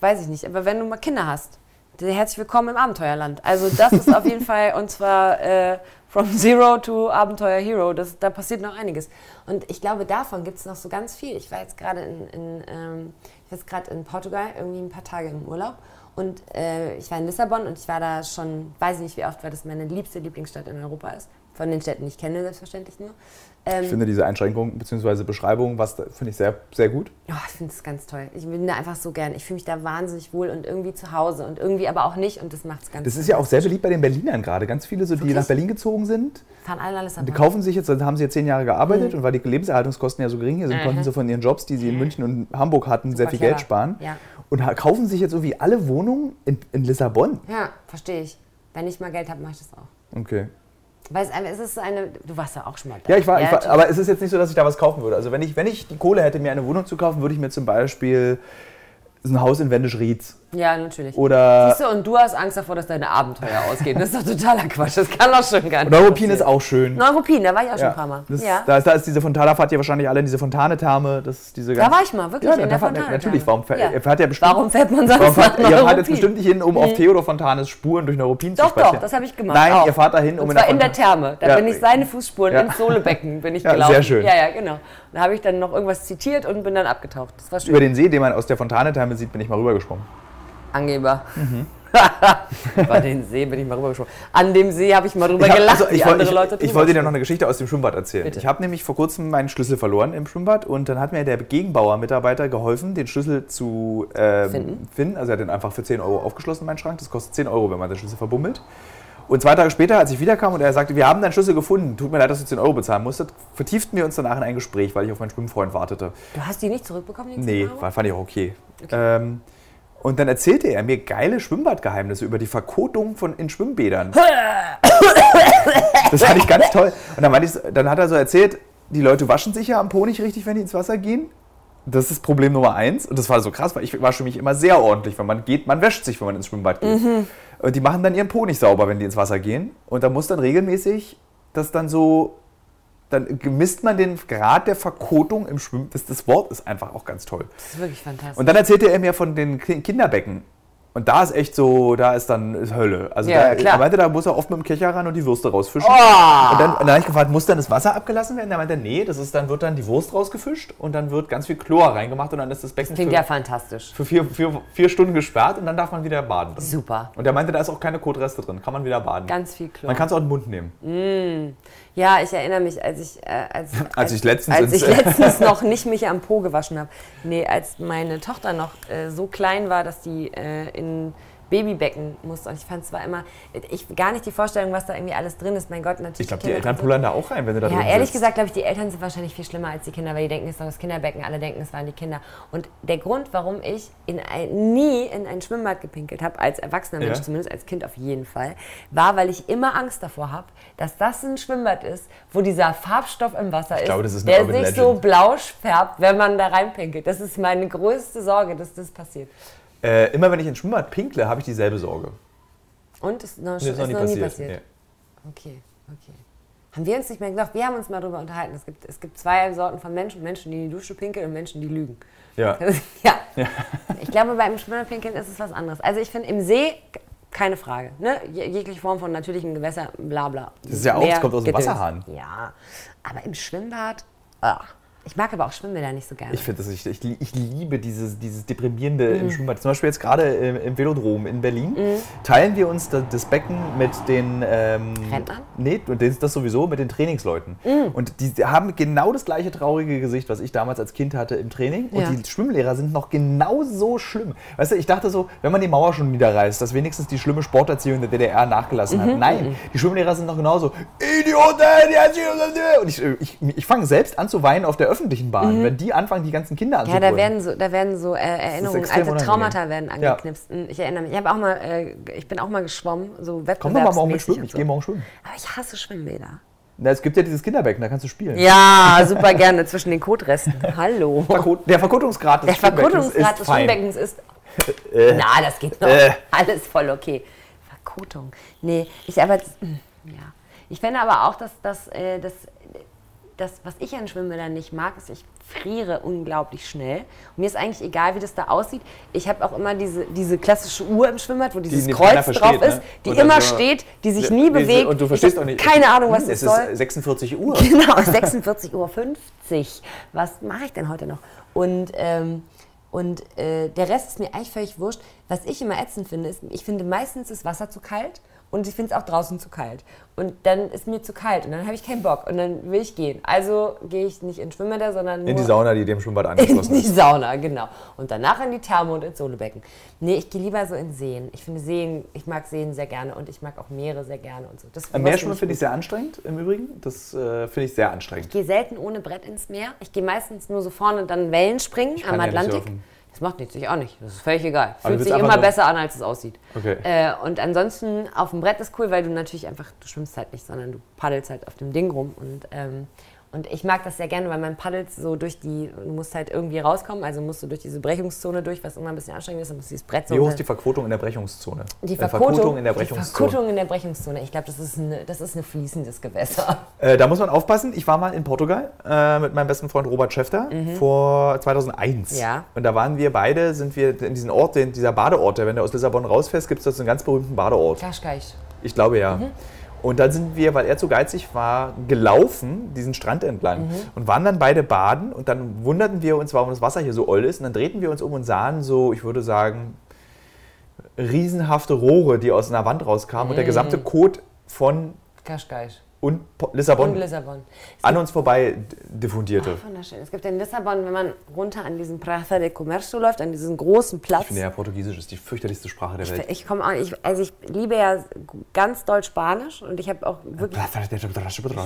weiß ich nicht, aber wenn du mal Kinder hast, dann herzlich willkommen im Abenteuerland. Also das ist auf jeden Fall, und zwar äh, from Zero to Abenteuer Hero, das, da passiert noch einiges. Und ich glaube, davon gibt es noch so ganz viel. Ich war jetzt gerade in, in, ähm, jetzt gerade in Portugal, irgendwie ein paar Tage im Urlaub. Und äh, ich war in Lissabon und ich war da schon, weiß ich nicht wie oft, weil das meine liebste Lieblingsstadt in Europa ist. Von den Städten, die ich kenne, selbstverständlich nur. Ähm, Ich finde diese Einschränkung bzw. Beschreibung, was finde ich sehr, sehr gut. Oh, ich finde es ganz toll. Ich bin da einfach so gern. Ich fühle mich da wahnsinnig wohl und irgendwie zu Hause und irgendwie aber auch nicht und das macht es ganz Das ist ja auch sehr beliebt bei den Berlinern gerade. Ganz viele, so, die nach Berlin gezogen sind, fahren alle alles die kaufen sich jetzt, haben sie jetzt zehn Jahre gearbeitet und weil die Lebenserhaltungskosten ja so gering sind, konnten sie von ihren Jobs, die sie in München und Hamburg hatten, sehr viel clever. Geld sparen. Ja. Und kaufen sich jetzt irgendwie alle Wohnungen in, in Lissabon. Ja, verstehe ich. Wenn ich mal Geld habe, mache ich das auch. Okay. Weil es, einfach- es ist eine. Du warst ja auch schon mal da. Ja, ich war, ich war, aber es ist jetzt nicht so, dass ich da was kaufen würde. Also wenn ich, wenn ich die Kohle hätte, mir eine Wohnung zu kaufen, würde ich mir zum Beispiel ein Haus in Wendisch-Rietz Ja, natürlich. oder Siehst du, und du hast Angst davor, dass deine Abenteuer ausgehen. Das ist doch totaler Quatsch. Das kann doch schon gar nicht. Neuruppin ist auch schön. Neuruppin, da war ich auch schon ein paar Mal. Das, ja. da, ist, da ist diese Fontana, fahrt ihr wahrscheinlich alle in diese Fontane-Therme. Das ist diese Da war ich mal, wirklich, Ja, in der Fontane. Natürlich, warum fährt, Ja. fährt ja bestimmt. Warum fährt man sonst Warum fahrt, nach ihr fahrt jetzt bestimmt nicht hin, um auf Theodor Fontanes Spuren durch Neuruppin zu Doch, spazieren. doch, das habe ich gemacht. Nein, auch. ihr fahrt dahin, um Und in der Fontane- Therme. Da Ja. bin ich seine Fußspuren Ja. ins Sohlebecken bin ich Ja, gelaufen. sehr schön. Ja, ja, genau. Da habe ich dann noch irgendwas zitiert und bin dann abgetaucht. Das war schön. Über den See, den man aus der Fontane-Therme sieht, bin ich mal rübergesprungen. Angeber. Mhm. Über den See bin ich mal rübergesprungen. An dem See habe ich mal drüber Ich, hab, gelacht, also, ich, wie woll- andere ich, Leute ich wollte dir noch eine Geschichte aus dem Schwimmbad erzählen. Bitte. Ich habe nämlich vor kurzem meinen Schlüssel verloren im Schwimmbad und dann hat mir der Gegenbauer-Mitarbeiter geholfen, den Schlüssel zu ähm, Finden. finden. Also er hat den einfach für 10 Euro aufgeschlossen, meinen Schrank. Das kostet 10 Euro, wenn man den Schlüssel verbummelt. Und zwei Tage später, als ich wiederkam und er sagte, wir haben deinen Schlüssel gefunden, tut mir leid, dass du 10 Euro bezahlen musstet, vertieften wir uns danach in ein Gespräch, weil ich auf meinen Schwimmfreund wartete. Du hast die nicht zurückbekommen, die 10 Nee, Euro? fand ich auch okay. Ähm, und dann erzählte er mir geile Schwimmbadgeheimnisse über die Verkotung von in Schwimmbädern. das fand ich ganz toll. Und dann, ich, dann hat er so erzählt, die Leute waschen sich ja am Po nicht richtig, wenn die ins Wasser gehen. Das ist Problem Nummer eins. Und das war so krass, weil ich wasche mich immer sehr ordentlich. Wenn man geht, man wäscht sich, wenn man ins Schwimmbad geht. Und die machen dann ihren Po nicht sauber, wenn die ins Wasser gehen. Und da muss dann regelmäßig das dann so dann misst man den Grad der Verkotung im Schwimmen. Das, das Wort ist einfach auch ganz toll. Das ist wirklich fantastisch. Und dann erzählte er mir von den Ki- Kinderbecken. Und da ist echt so, da ist dann ist Hölle. Also Ja, da, klar. er meinte, da muss er oft mit dem Kescher ran und die Würste rausfischen. Oh! Und dann, dann habe ich gefragt, muss dann das Wasser abgelassen werden? Er meinte, nee, das ist, dann wird dann die Wurst rausgefischt und dann wird ganz viel Chlor reingemacht und dann ist das Becken Klingt für, ja fantastisch. für vier, vier, vier Stunden gesperrt und dann darf man wieder baden. drin. Super. Und er meinte, da ist auch keine Kotreste drin, kann man wieder baden. Ganz viel Chlor. man kann es auch in den Mund nehmen. Ja, ich erinnere mich, als ich, äh, als, Als ich letztens als ich letztens noch nicht mich am Po gewaschen habe. Nee, als meine Tochter noch äh, so klein war, dass die äh, in Babybecken musste. Und ich fand es war immer, ich gar nicht die Vorstellung, was da irgendwie alles drin ist. Mein Gott, natürlich. Ich glaube, die Kinder Eltern pullern da auch rein, wenn du da Ja, drin ehrlich sitzt. gesagt, glaube ich, die Eltern sind wahrscheinlich viel schlimmer als die Kinder, weil die denken, es ist doch das Kinderbecken. Alle denken, es waren die Kinder. Und der Grund, warum ich in ein, nie in ein Schwimmbad gepinkelt habe, als erwachsener Mensch Ja. zumindest, als Kind auf jeden Fall, war, weil ich immer Angst davor habe, dass das ein Schwimmbad ist, wo dieser Farbstoff im Wasser ist, glaube, das ist der Urban sich so Legend. blau färbt, wenn man da reinpinkelt. Das ist meine größte Sorge, dass das passiert. Äh, immer wenn ich ins Schwimmbad pinkle, habe ich dieselbe Sorge. Und ist noch, Das ist noch nie passiert. Nee. Okay, okay. Haben wir uns nicht mehr gesagt? Wir haben uns mal darüber unterhalten. Es gibt, es gibt zwei Sorten von Menschen. Menschen, die in die Dusche pinkeln und Menschen, die lügen. Ja. ja. Ich glaube, beim Schwimmerpinkeln ist es was anderes. Also ich finde, im See keine Frage. Ne? Je- Jegliche Form von natürlichem Gewässer, bla bla. Das ist ja auch, Meer, es kommt aus dem. Wasserhahn. Ja, aber im Schwimmbad, ah. Ich mag aber auch Schwimmbäder nicht so gerne. Ich finde das, ich, ich, ich liebe dieses, dieses Deprimierende im Schwimmbad. Zum Beispiel jetzt gerade im, im Velodrom in Berlin teilen wir uns da, das Becken mit den ähm, Rentnern? Nee, das, das sowieso mit den Trainingsleuten. Und die haben genau das gleiche traurige Gesicht, was ich damals als Kind hatte im Training. Und Ja. die Schwimmlehrer sind noch genauso schlimm. Weißt du, ich dachte so, wenn man die Mauer schon niederreißt, dass wenigstens die schlimme Sporterziehung der DDR nachgelassen Mhm, hat. Nein, die Schwimmlehrer sind noch genauso Idioten! die- Und ich, ich, ich fange selbst an zu weinen auf der öffentlichen Bahn, wenn die anfangen, die ganzen Kinder Mhm. Ja, da werden so, da werden so äh, Erinnerungen, alte unangenehm. Traumata werden Ja. angeknipst. Ich erinnere mich. Ich auch mal, äh, ich bin auch mal geschwommen, so Komm doch mal morgen mit schwimmen. und Ich so. gehe morgen schwimmen. Aber ich hasse Schwimmbäder. Na, es gibt ja dieses Kinderbecken, da kannst du spielen. Ja, super gerne zwischen den Kotresten. Hallo. Der Verkotungsgrad des Der Schwimmbeckens Verkotungsgrad ist des. Schwimmbeckens ist. Äh. Na, das geht noch. Äh. Alles voll okay. Verkotung. Nee, ich aber. Ja. Ich finde aber auch, dass das, äh, das, das, was ich an Schwimmbädern nicht mag, ist, ich friere unglaublich schnell. Und mir ist eigentlich egal, wie das da aussieht. Ich habe auch immer diese, diese klassische Uhr im Schwimmbad, wo dieses die Kreuz versteht, drauf ist, ne? die immer so- steht, die sich nie bewegt. Und du verstehst auch nicht. Keine Ahnung, was Hm, das es soll. ist 46 Uhr. Genau, 46.50 Uhr. Was mache ich denn heute noch? Und, ähm, und äh, der Rest ist mir eigentlich völlig wurscht. Was ich immer ätzend finde, ist, ich finde meistens ist Wasser zu kalt und ich finde es auch draußen zu kalt. Und dann ist mir zu kalt und dann habe ich keinen Bock und dann will ich gehen. Also gehe ich nicht in Schwimmbäder, sondern nur In die Sauna, die dem Schwimmbad in angeschlossen die ist. Sauna, genau. Und danach in die Therme und ins Sohlebecken. Nee, ich gehe lieber so in Seen. Ich finde Seen, ich mag Seen sehr gerne und ich mag auch Meere sehr gerne und so. Das, Am Meerschwimmen finde ich sehr anstrengend im Übrigen. Das äh, finde ich sehr anstrengend. Ich gehe selten ohne Brett ins Meer. Ich gehe meistens nur so vorne dann Wellen springen kann am ja Atlantik. surfen. Das macht nichts, ich auch nicht. Das ist völlig egal. Fühlt sich immer besser an, als es aussieht. Okay. Äh, und ansonsten auf dem Brett ist cool, weil du natürlich einfach, du schwimmst halt nicht, sondern du paddelst halt auf dem Ding rum. Und, ähm, und ich mag das sehr gerne, weil man paddelt so durch die, du musst halt irgendwie rauskommen, also musst du durch diese Brechungszone durch, was immer ein bisschen anstrengend ist, dann musst du dieses Brett so Wie hoch ist die Verquotung in der Brechungszone? die Äh, Verkotung, in der die Brechungszone. Verkotung in der Brechungszone. Ich glaube, das, ist eine- das ist ein fließendes Gewässer. Äh, da muss man aufpassen. Ich war mal in Portugal äh, mit meinem besten Freund Robert Schäfter vor 2001. Mhm. Ja. Und da waren wir beide, sind wir in diesen Ort, den, dieser Badeort, der, wenn du aus Lissabon rausfährst, gibt es da so einen ganz berühmten Badeort. Kaschkeich. Ich glaube ja. Mhm. Und dann sind wir, weil er zu geizig war, gelaufen, diesen Strand entlang. Mhm. Und waren dann beide baden. Und dann wunderten wir uns, warum das Wasser hier so oll ist. Und dann drehten wir uns um und sahen so, ich würde sagen, riesenhafte Rohre, die aus einer Wand rauskamen. Und der gesamte Kot von Kaschkeich. Und Lissabon Und Lissabon. an uns vorbei diffundierte. Wunderschön. Es gibt in Lissabon, wenn man runter an diesen Praça de Comercio läuft, an diesen großen Platz. Ich finde ja, Portugiesisch ist die fürchterlichste Sprache der Welt. Ich komme auch, ich, also ich liebe ja ganz doll Spanisch und ich habe auch wirklich,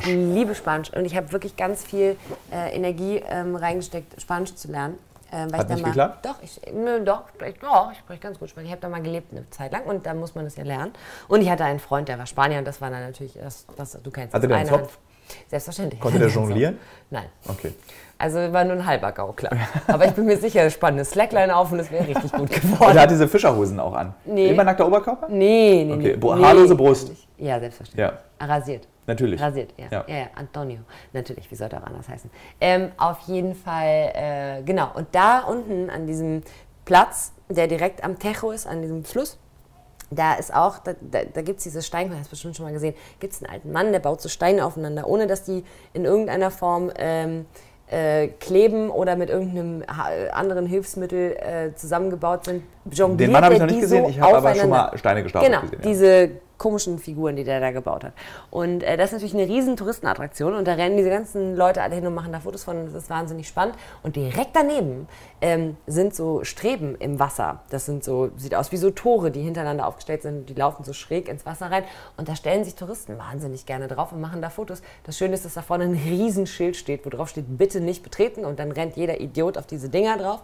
ich liebe Spanisch und ich habe wirklich ganz viel äh, Energie ähm, reingesteckt, Spanisch zu lernen. Ähm, weil Hat ich da nicht mal, geklappt? Doch, ich, nö, doch, ich, doch, ich spreche ganz gut Spanisch. Ich habe da mal gelebt eine Zeit lang und da muss man das ja lernen. Und ich hatte einen Freund, der war Spanier und das war dann natürlich, das, das, du kennst Hatte das, der einen? Hand. Selbstverständlich. Konnte der jonglieren? Nein. Okay. Also war nur ein halber Gaukler. Aber ich bin mir sicher, spannende Slackline auf und es wäre richtig gut Und er geworden. hat diese Fischerhosen auch an. Nee. Immer nackter Oberkörper? Nee, nee, Okay, nee. Bo- nee. haarlose Brust. Ja, selbstverständlich. Ja, Rasiert. natürlich. Rasiert, ja. Ja. Ja. ja. Antonio. Natürlich, wie sollte auch anders heißen. Ähm, auf jeden Fall, äh, genau. Und da unten an diesem Platz, der direkt am Tejo ist, an diesem Fluss, da ist auch, da, da, da gibt es diese Steine, hast du bestimmt schon mal gesehen, gibt es einen alten Mann, der baut so Steine aufeinander, ohne dass die in irgendeiner Form ähm, äh, kleben oder mit irgendeinem anderen Hilfsmittel äh, zusammengebaut sind. Jongliert Den Mann habe ich noch nicht gesehen, so ich habe aber schon mal Steine gestapelt Genau, gesehen. ja. diese komischen Figuren, die der da gebaut hat. Und äh, das ist natürlich eine riesen Touristenattraktion und da rennen diese ganzen Leute alle hin und machen da Fotos von das ist wahnsinnig spannend. Und direkt daneben ähm, sind so Streben im Wasser. Das sind so, sieht aus wie so Tore, die hintereinander aufgestellt sind, die laufen so schräg ins Wasser rein und da stellen sich Touristen wahnsinnig gerne drauf und machen da Fotos. Das Schöne ist, dass da vorne ein Riesenschild steht, wo drauf steht, bitte nicht betreten und dann rennt jeder Idiot auf diese Dinger drauf.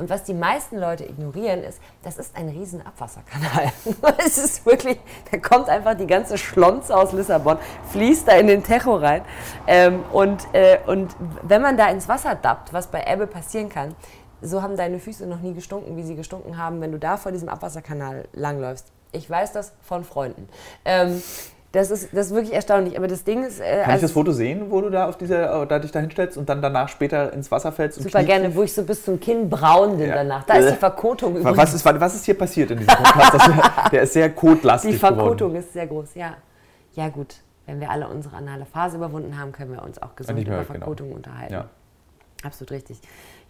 Und was die meisten Leute ignorieren, ist, das ist ein riesen Abwasserkanal. es ist wirklich, da kommt einfach die ganze Schlonze aus Lissabon, fließt da in den Tejo rein. Ähm, und, äh, und wenn man da ins Wasser dappt, was bei Ebbe passieren kann, so haben deine Füße noch nie gestunken, wie sie gestunken haben, wenn du da vor diesem Abwasserkanal langläufst. Ich weiß das von Freunden. Ähm, das, ist, das ist wirklich erstaunlich. Aber das Ding ist. Äh, Kann ich also- das Foto sehen, wo du da auf dieser, da dich da hinstellst und dann danach später ins Wasser fällst? Und Super gerne, wo ich so bis zum Kinn braun bin Ja. danach. Da ist Äh. die Verkotung übrigens. Was ist, was ist hier passiert in diesem Podcast? Das, der ist sehr kotlastig Die Verkotung geworden. ist sehr groß, ja. Ja gut, wenn wir alle unsere anale Phase überwunden haben, können wir uns auch gesund über genau. Verkotung unterhalten. Ja. Absolut richtig.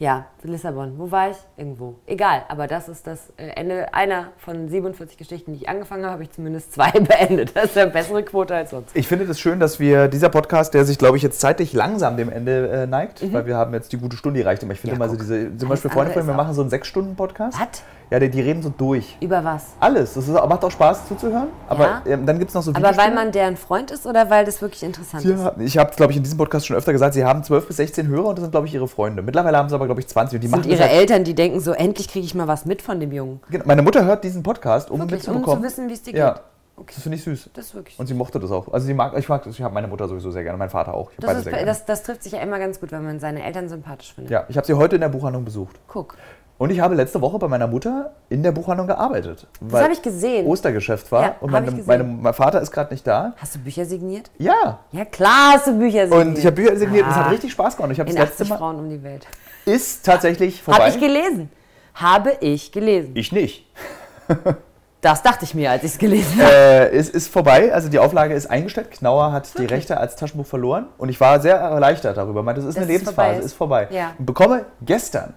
Ja, Lissabon. Wo war ich? Irgendwo. Egal, aber das ist das äh, Ende einer von 47 Geschichten, die ich angefangen habe, habe ich zumindest zwei beendet. Das ist eine bessere Quote als sonst. Ich finde es das schön, dass wir dieser Podcast, der sich, glaube ich, jetzt zeitlich langsam dem Ende äh, neigt, weil wir haben jetzt die gute Stunde erreicht. Aber ich finde Mhm. Ja, immer so diese, zum Beispiel Freunde von mir machen so einen Sechs-Stunden-Podcast. Was? Ja, die, die reden so durch. Über was? Alles. Das ist, macht auch Spaß zuzuhören. Aber Ja. ähm, dann gibt es noch so Aber weil man deren Freund ist oder weil das wirklich interessant ist? Ja, ich habe, glaube ich, in diesem Podcast schon öfter gesagt, sie haben 12 bis 16 Hörer und das sind, glaube ich, ihre Freunde. Mittlerweile haben sie aber, glaube ich, 20 und die Sind ihre halt- Eltern, die denken so, endlich kriege ich mal was mit von dem Jungen. Genau. Meine Mutter hört diesen Podcast, um Wirklich, um mitzubekommen. zu wissen, wie es dir ja, geht. Okay. das finde ich süß. Das ist wirklich. Und sie mochte das auch. Also sie mag, ich mag das, ich habe meine Mutter sowieso sehr gerne, mein Vater auch. Das, beide ist, das, das trifft sich ja immer ganz gut, wenn man seine Eltern sympathisch findet. ja, ich habe sie heute in der Buchhandlung besucht. Guck. Und ich habe letzte Woche bei meiner Mutter in der Buchhandlung gearbeitet. Das habe ich gesehen. Ostergeschäft war. Ja, und meine, meine, mein Vater ist gerade nicht da. Hast du Bücher signiert? Ja. Ja, klar hast du Bücher signiert. Und ich habe Bücher signiert und es hat Ah. richtig Spaß gemacht. Ich habe das In letzte 80 Mal. Frauen um die Welt. Ist tatsächlich vorbei. Habe ich gelesen. Habe ich gelesen. ich nicht. Das dachte ich mir, als ich es gelesen habe. Äh, es ist vorbei, also die Auflage ist eingestellt. Knauer hat die Rechte als Taschenbuch verloren und ich war sehr erleichtert darüber. Ich meinte, das ist Dass eine Lebensphase, vorbei ist. ist vorbei. Ja. Und bekomme gestern,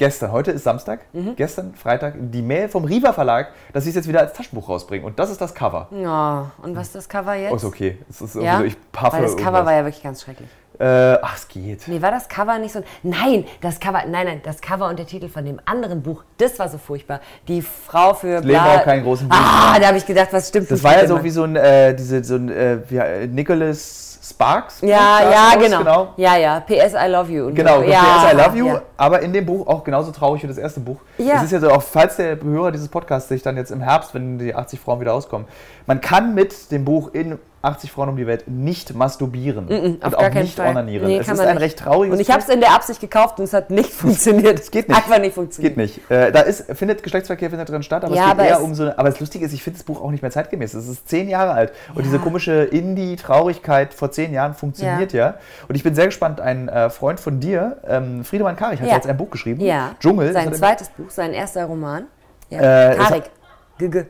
gestern, heute ist Samstag, Mhm. gestern Freitag, die Mail vom Riva Verlag, dass sie es jetzt wieder als Taschenbuch rausbringen. Und das ist das Cover. Ja, und was ist das Cover jetzt? Oh, ist okay. Es ist Ja? so, ich paffe Weil das Cover irgendwas. war ja wirklich ganz schrecklich. Äh, ach, es geht. Nee, war das Cover nicht so. Nein, das Cover, nein, nein, das Cover und der Titel von dem anderen Buch, das war so furchtbar. Die Frau für Leben braucht keinen großen Bildschirm. Ah, da habe ich gedacht, was stimmt Das war ja so wie so ein, äh, diese, so ein äh, wie, äh, Nicholas Sparks. Ja, ja, aus, genau. Ja, ja, PS I love you. Genau, ja, PS I Love You, Ja. aber in dem Buch auch genauso traurig wie das erste Buch. Ja. Es ist ja so, auch falls der Hörer dieses Podcasts sich dann jetzt im Herbst, wenn die 80 Frauen wieder rauskommen, man kann mit dem Buch in 80 Frauen um die Welt nicht masturbieren auf und gar auch nicht Fall. onanieren. Nee, es ist ein nicht. recht trauriges Und ich habe es in der Absicht gekauft und es hat nicht funktioniert. Es geht nicht. Einfach nicht Es funktioniert. geht nicht. Äh, da ist, findet Geschlechtsverkehr findet drin statt, aber Ja, es geht aber eher um so Aber das Lustige ist, ich finde das Buch auch nicht mehr zeitgemäß. Es ist zehn Jahre alt. Und diese komische Indie-Traurigkeit vor zehn Jahren funktioniert ja. Und ich bin sehr gespannt, ein äh, Freund von dir, ähm, Friedemann Karich, hat Ja. jetzt ein Buch geschrieben. Ja. Dschungel. Sein zweites Buch, sein erster Roman. Ja. Äh, Karik.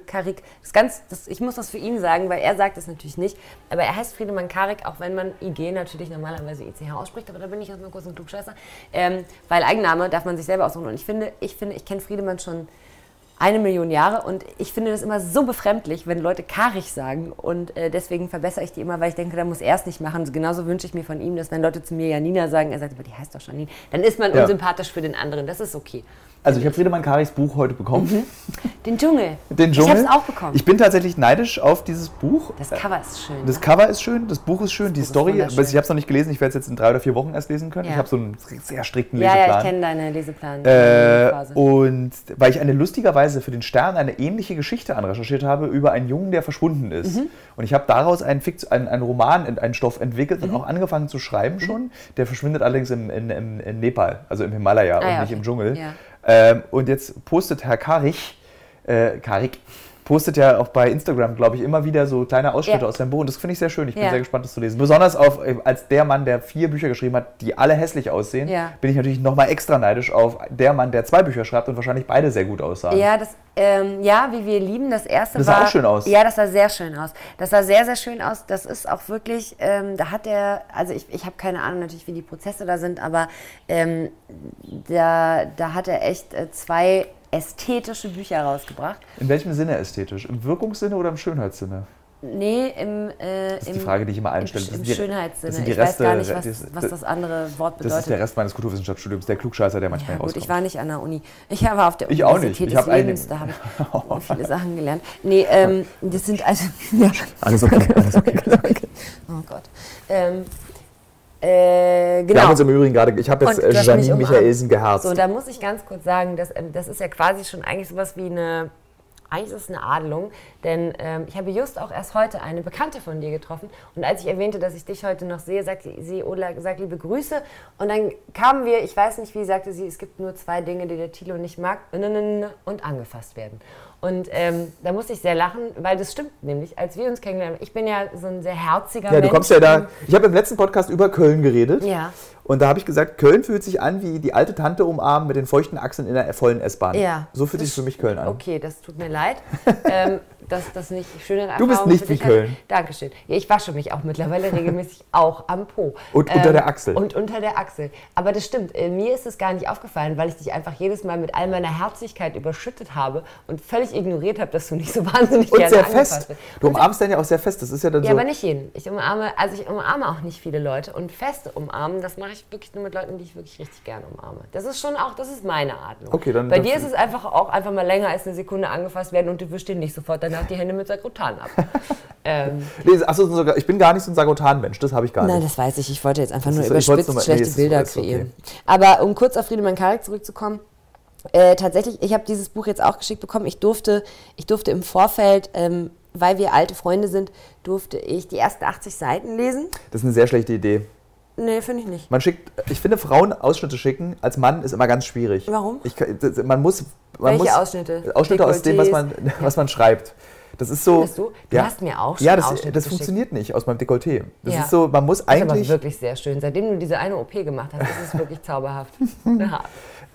Karik. Das ganz, das, ich muss das für ihn sagen, weil er sagt es natürlich nicht. Aber er heißt Friedemann Karik, auch wenn man IG natürlich normalerweise ICH ausspricht. Aber da bin ich jetzt mal kurz ein Klugscheißer. Ähm, weil Eigenname darf man sich selber aussuchen. Und ich finde, ich finde, ich kenne Friedemann schon eine Million Jahre und ich finde das immer so befremdlich, wenn Leute Karich sagen und äh, deswegen verbessere ich die immer, weil ich denke, da muss er es nicht machen. Genauso wünsche ich mir von ihm, dass wenn Leute zu mir Janina sagen, er sagt, aber die heißt doch Janine, dann ist man Ja. unsympathisch für den anderen. Das ist okay. Also ich habe Friedemann Karichs Buch heute bekommen. Den Dschungel. Den Dschungel. Ich habe es auch bekommen. Ich bin tatsächlich neidisch auf dieses Buch. das Cover ist schön. Das ne? Cover ist schön, das Buch ist schön, die Buch Story, ich habe es noch nicht gelesen, ich werde es jetzt in drei oder vier Wochen erst lesen können. Ja. Ich habe so einen sehr strikten ja, Leseplan. ja, ich kenne deine Leseplan. Äh, und weil ich eine lustigerweise für den Stern eine ähnliche Geschichte anrecherchiert habe über einen Jungen, der verschwunden ist. Mhm. Und ich habe daraus einen, Fikt einen, einen Roman, einen Stoff entwickelt Mhm. und auch angefangen zu schreiben schon. Der verschwindet allerdings im, in, im, in Nepal, also im Himalaya und Ah ja, nicht okay. im Dschungel. Ja. Ähm, und jetzt postet Herr Karich, äh, Karik, postet ja auch bei Instagram, glaube ich, immer wieder so kleine Ausschnitte Ja. aus seinem Buch. Und das finde ich sehr schön. Ich bin Ja. sehr gespannt, das zu lesen. Besonders auf, äh, als der Mann, der vier Bücher geschrieben hat, die alle hässlich aussehen, Ja. bin ich natürlich nochmal extra neidisch auf der Mann, der zwei Bücher schreibt und wahrscheinlich beide sehr gut aussahen. Ja, das, ähm, ja, wie wir lieben, das erste Das sah war. auch schön aus. Ja, das sah sehr schön aus. Das sah sehr, sehr schön aus. Das ist auch wirklich, ähm, da hat er, also ich, ich habe keine Ahnung natürlich, wie die Prozesse da sind, aber ähm, da, da hat er echt äh, zwei ästhetische Bücher rausgebracht. In welchem Sinne ästhetisch? Im Wirkungssinne oder im Schönheitssinne? Nee, im, äh, ist im, die Frage, die ich immer im, einstelle. Das im sind die- Schönheitssinne. das ich weiß Reste- gar nicht, was, das- was das andere Wort Das bedeutet. ist der Rest meines Kulturwissenschaftsstudiums, der Klugscheißer, der manchmal Ja gut, rauskommt. ich war nicht an der Uni. Ich habe auf der Ich auch Universität nicht. Ich des einen- Lebens, da habe ich viele Sachen gelernt. Nee, ähm, das sind also... Ja. Alles okay, alles okay. Oh Gott. Ähm, äh, Wir genau. haben uns im Übrigen gerade, ich habe jetzt äh, Janine mich. Michaelsen geherzt. So, da muss ich ganz kurz sagen, dass, ähm, das ist ja quasi schon eigentlich sowas wie eine, eigentlich ist es eine Adelung, denn ähm, ich habe just auch erst heute eine Bekannte von dir getroffen und als ich erwähnte, dass ich dich heute noch sehe, sagte sie, Ola, sag liebe Grüße und dann kamen wir, ich weiß nicht wie, sagte sie, es gibt nur zwei Dinge, die der Tilo nicht mag und angefasst werden. Und ähm, da musste ich sehr lachen, weil das stimmt nämlich, als wir uns kennengelernt haben, ich bin ja so ein sehr herziger ja, Mensch. du kommst ja da. Ich habe im letzten Podcast über Köln geredet. Ja. Und da habe ich gesagt, Köln fühlt sich an wie die alte Tante umarmen mit den feuchten Achseln in der vollen S-Bahn. Ja. So fühlt sich für mich Köln an. Okay, das tut mir leid. ähm, dass das nicht schöne Du bist nicht wie hat. Köln. Dankeschön. Ja, ich wasche mich auch mittlerweile regelmäßig auch am Po. Und unter der Achsel. Und unter der Achsel. Aber das stimmt, äh, mir ist es gar nicht aufgefallen, weil ich dich einfach jedes Mal mit all meiner Herzlichkeit überschüttet habe und völlig ignoriert habe, dass du nicht so wahnsinnig Und gerne sehr fest. bist. Du umarmst dann ja auch sehr fest. Das ist ja dann Ja, so. aber nicht jeden. Ich umarme, also ich umarme auch nicht viele Leute und feste umarmen, das mache ich wirklich nur mit Leuten, die ich wirklich richtig gerne umarme. Das ist schon auch, das ist meine Art. Okay, dann- Bei dann- dir ist es einfach auch einfach mal länger als eine Sekunde angefasst werden und du wischst dir nicht sofort danach die Hände mit Sakrotan ab. ähm, Nee, achso, ich bin gar nicht so ein Sagotan-Mensch. Das habe ich gar Nein, nicht. das weiß ich. Ich wollte jetzt einfach Das nur ist- überspitzt mal- schlechte nee, ist- Bilder ist okay. kreieren. Aber um kurz auf Friedemann Karik zurückzukommen, äh, tatsächlich, ich habe dieses Buch jetzt auch geschickt bekommen. Ich durfte, ich durfte im Vorfeld, ähm, weil wir alte Freunde sind, durfte ich die ersten 80 Seiten lesen. Das ist eine sehr schlechte Idee. Nee, finde ich nicht. Man schickt, ich finde, Frauen Ausschnitte schicken als Mann ist immer ganz schwierig. Warum? Ich, man muss, man Welche muss Ausschnitte? Ausschnitte aus dem, was man, was man schreibt. Das ist so. Findest du? Du hast mir auch schon Ja, das, das funktioniert nicht aus meinem Dekolleté. Das Ja. ist so, man muss Das ist aber eigentlich. wirklich sehr schön. Seitdem du diese eine OP gemacht hast, ist es wirklich zauberhaft. Ja.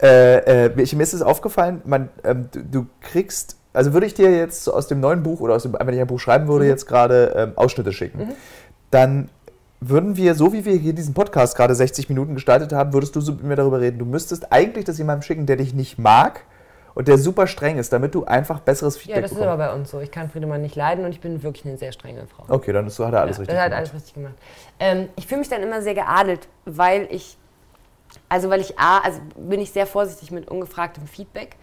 Äh, äh, mir ist es aufgefallen, man, ähm, du, du kriegst, also würde ich dir jetzt aus dem neuen Buch oder aus dem, wenn ich ein Buch schreiben Mhm. würde, jetzt gerade ähm, Ausschnitte schicken, dann würden wir, so wie wir hier diesen Podcast gerade 60 Minuten gestaltet haben, würdest du so mit mir darüber reden. Du müsstest eigentlich das jemandem schicken, der dich nicht mag und der super streng ist, damit du einfach besseres ja, Feedback das ist bekommst. aber bei uns so. Ich kann Friedemann nicht leiden und ich bin wirklich eine sehr strenge Frau. Okay, dann ist, so hat er alles Ja, richtig das hat gemacht. alles richtig gemacht. Ähm, ich fühle mich dann immer sehr geadelt, weil ich, also weil ich A, also bin ich sehr vorsichtig mit ungefragtem Feedback.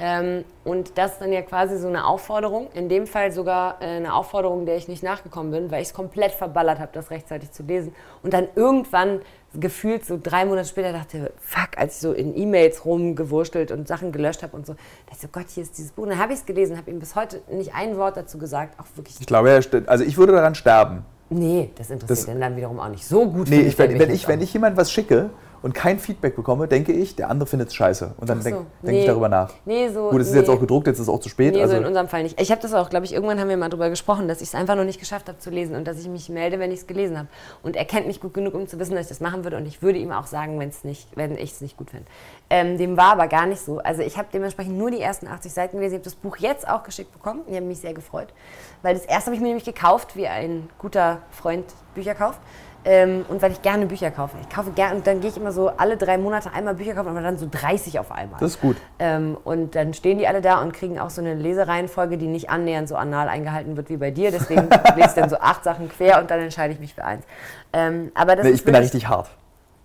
Ähm, und das ist dann ja quasi so eine Aufforderung, in dem Fall sogar äh, eine Aufforderung, der ich nicht nachgekommen bin, weil ich es komplett verballert habe, das rechtzeitig zu lesen. Und dann irgendwann gefühlt so drei Monate später dachte, fuck, als ich so in E-Mails rumgewurstelt und Sachen gelöscht habe und so, dachte ich so, Gott, hier ist dieses Buch. Und dann habe ich es gelesen, habe ihm bis heute nicht ein Wort dazu gesagt, auch wirklich Ich glaube, er also ich würde daran sterben. Nee, das interessiert Das- dann wiederum auch nicht so gut. Nee, ich, wenn, wenn, ich, wenn ich jemand was schicke und kein Feedback bekomme, denke ich, der andere findet es scheiße. Und dann so, denke denk nee. ich darüber nach. Nee, so. Gut, es ist nee. jetzt auch gedruckt, jetzt ist es auch zu spät. Nee, also, so in unserem Fall nicht. Ich habe das auch, glaube ich, irgendwann haben wir mal drüber gesprochen, dass ich es einfach noch nicht geschafft habe zu lesen und dass ich mich melde, wenn ich es gelesen habe. Und er kennt mich gut genug, um zu wissen, dass ich das machen würde. Und ich würde ihm auch sagen, wenn's nicht, wenn ich es nicht gut finde. Ähm, dem war aber gar nicht so. Also ich habe dementsprechend nur die ersten 80 Seiten gelesen. Ich habe das Buch jetzt auch geschickt bekommen. Ich habe mich sehr gefreut. Weil das erste habe ich mir nämlich gekauft, wie ein guter Freund Bücher kauft. Ähm, und weil ich gerne Bücher kaufe. Ich kaufe gerne, und dann gehe ich immer so alle drei Monate einmal Bücher kaufen, aber dann so 30 auf einmal. Das ist gut. Ähm, und dann stehen die alle da und kriegen auch so eine Lesereihenfolge, die nicht annähernd so anal eingehalten wird wie bei dir. Deswegen lese ich dann so acht Sachen quer und dann entscheide ich mich für eins. Ähm, aber das Nee, ist ich bin da richtig hart.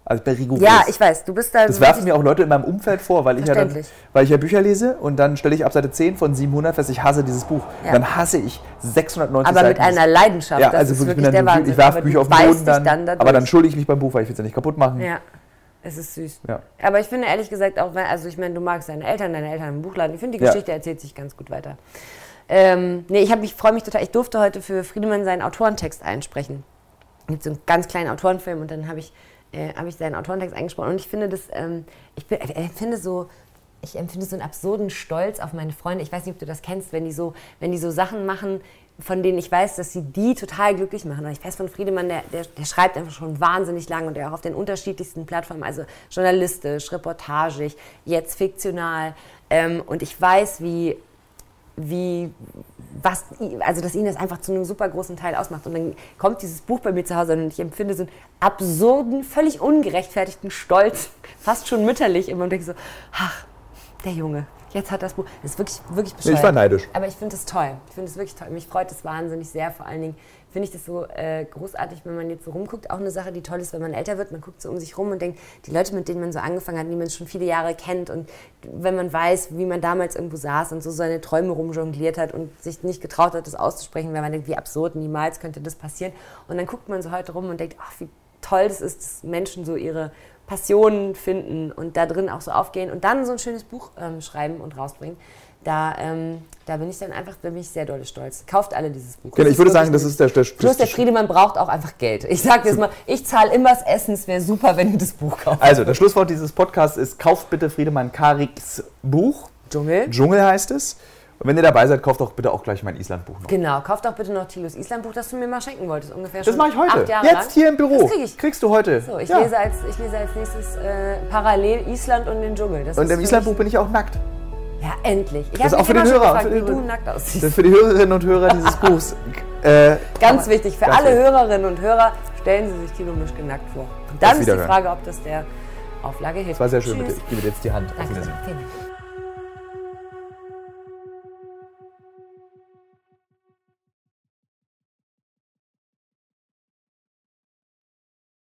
Also ich bin rigoros. Ja, ich weiß, du bist da. das werfen mir auch Leute in meinem Umfeld vor, weil ich, ja dann, weil ich ja Bücher lese und dann stelle ich ab Seite 10 von 700 fest, ich hasse dieses Buch. Ja. Dann hasse ich 690 aber mit Seiten. einer Leidenschaft. ja, das also ist wirklich, wirklich dann, Wahnsinn. ich werfe Aber Bücher auf den Boden dann, dann aber dann schulde ich mich beim Buch, weil ich will es ja nicht kaputt machen. Ja, es ist süß. Ja. Aber ich finde ehrlich gesagt auch, also ich meine, du magst deine Eltern, deine Eltern im Buchladen. Ich finde, die. Geschichte erzählt sich ganz gut weiter. Ähm, nee, ich, ich freue mich total. Ich durfte heute für Friedemann seinen Autorentext einsprechen. Es gibt so einen ganz kleinen Autorenfilm und dann habe ich, äh, hab ich seinen Autorentext eingesprochen. Und ich finde das, ähm, ich bin, ich empfinde so, ich empfinde so einen absurden Stolz auf meine Freunde. Ich weiß nicht, ob du das kennst, wenn die so, wenn die so Sachen machen, von denen ich weiß, dass sie die total glücklich machen. Und ich weiß von Friedemann, der, der, der schreibt einfach schon wahnsinnig lang und der auch auf den unterschiedlichsten Plattformen, also journalistisch, reportagig, jetzt fiktional. Ähm, und ich weiß, wie, wie, was, also dass ihn das einfach zu einem super großen Teil ausmacht. Und dann kommt dieses Buch bei mir zu Hause und ich empfinde so einen absurden, völlig ungerechtfertigten Stolz, fast schon mütterlich immer und denke so, ach, der Junge, jetzt hat das Buch, das ist wirklich, wirklich bescheuert. ich war neidisch. Aber ich finde es toll. Ich finde es wirklich toll. Mich freut es wahnsinnig sehr. Vor allen Dingen finde ich das so äh, großartig, wenn man jetzt so rumguckt. Auch eine Sache, die toll ist, wenn man älter wird. Man guckt so um sich rum und denkt, die Leute, mit denen man so angefangen hat, die man schon viele Jahre kennt und wenn man weiß, wie man damals irgendwo saß und so seine Träume rumjongliert hat und sich nicht getraut hat, das auszusprechen, weil man denkt, wie absurd, niemals könnte das passieren. Und dann guckt man so heute rum und denkt, ach, wie toll das ist, dass Menschen so ihre Passionen finden und da drin auch so aufgehen und dann so ein schönes Buch ähm, schreiben und rausbringen. Da, ähm, da bin ich dann einfach, da bin ich sehr doll stolz. Kauft alle dieses Buch. Genau, ich würde sagen, das ist der, der, Plus der Friedemann braucht auch einfach Geld. Ich sage jetzt mal, ich zahle immer das Essen. Es wäre super, wenn du das Buch kaufst. Also, das Schlusswort dieses Podcasts ist, kauft bitte Friedemann Kariks Buch. Dschungel. Dschungel heißt es. Und wenn ihr dabei seid, kauft doch bitte auch gleich mein Islandbuch noch. Genau, kauf doch bitte noch Thilos Islandbuch, das du mir mal schenken wolltest. Ungefähr Das mache ich heute. Acht Jahre Jetzt lang. hier im Büro. Das krieg ich. Kriegst du heute. So, ich, Ja. lese als, ich lese als nächstes äh, parallel Island und den Dschungel. Das Und im Islandbuch bin ich auch nackt. Ja, endlich. Ich Das ist habe auch für den Hörer, gefragt, für den du Das für die Hörerinnen und Hörer dieses Buchs. Äh, Ganz wichtig, für Ganz alle wichtig. Hörerinnen und Hörer, stellen Sie sich Tilo Mischke nackt vor. Und dann ist die. Frage, ob das der Auflage hilft. war sehr schön mit dir. Ich gebe dir jetzt die Hand. Auf Danke. Wiedersehen. Vielen Dank.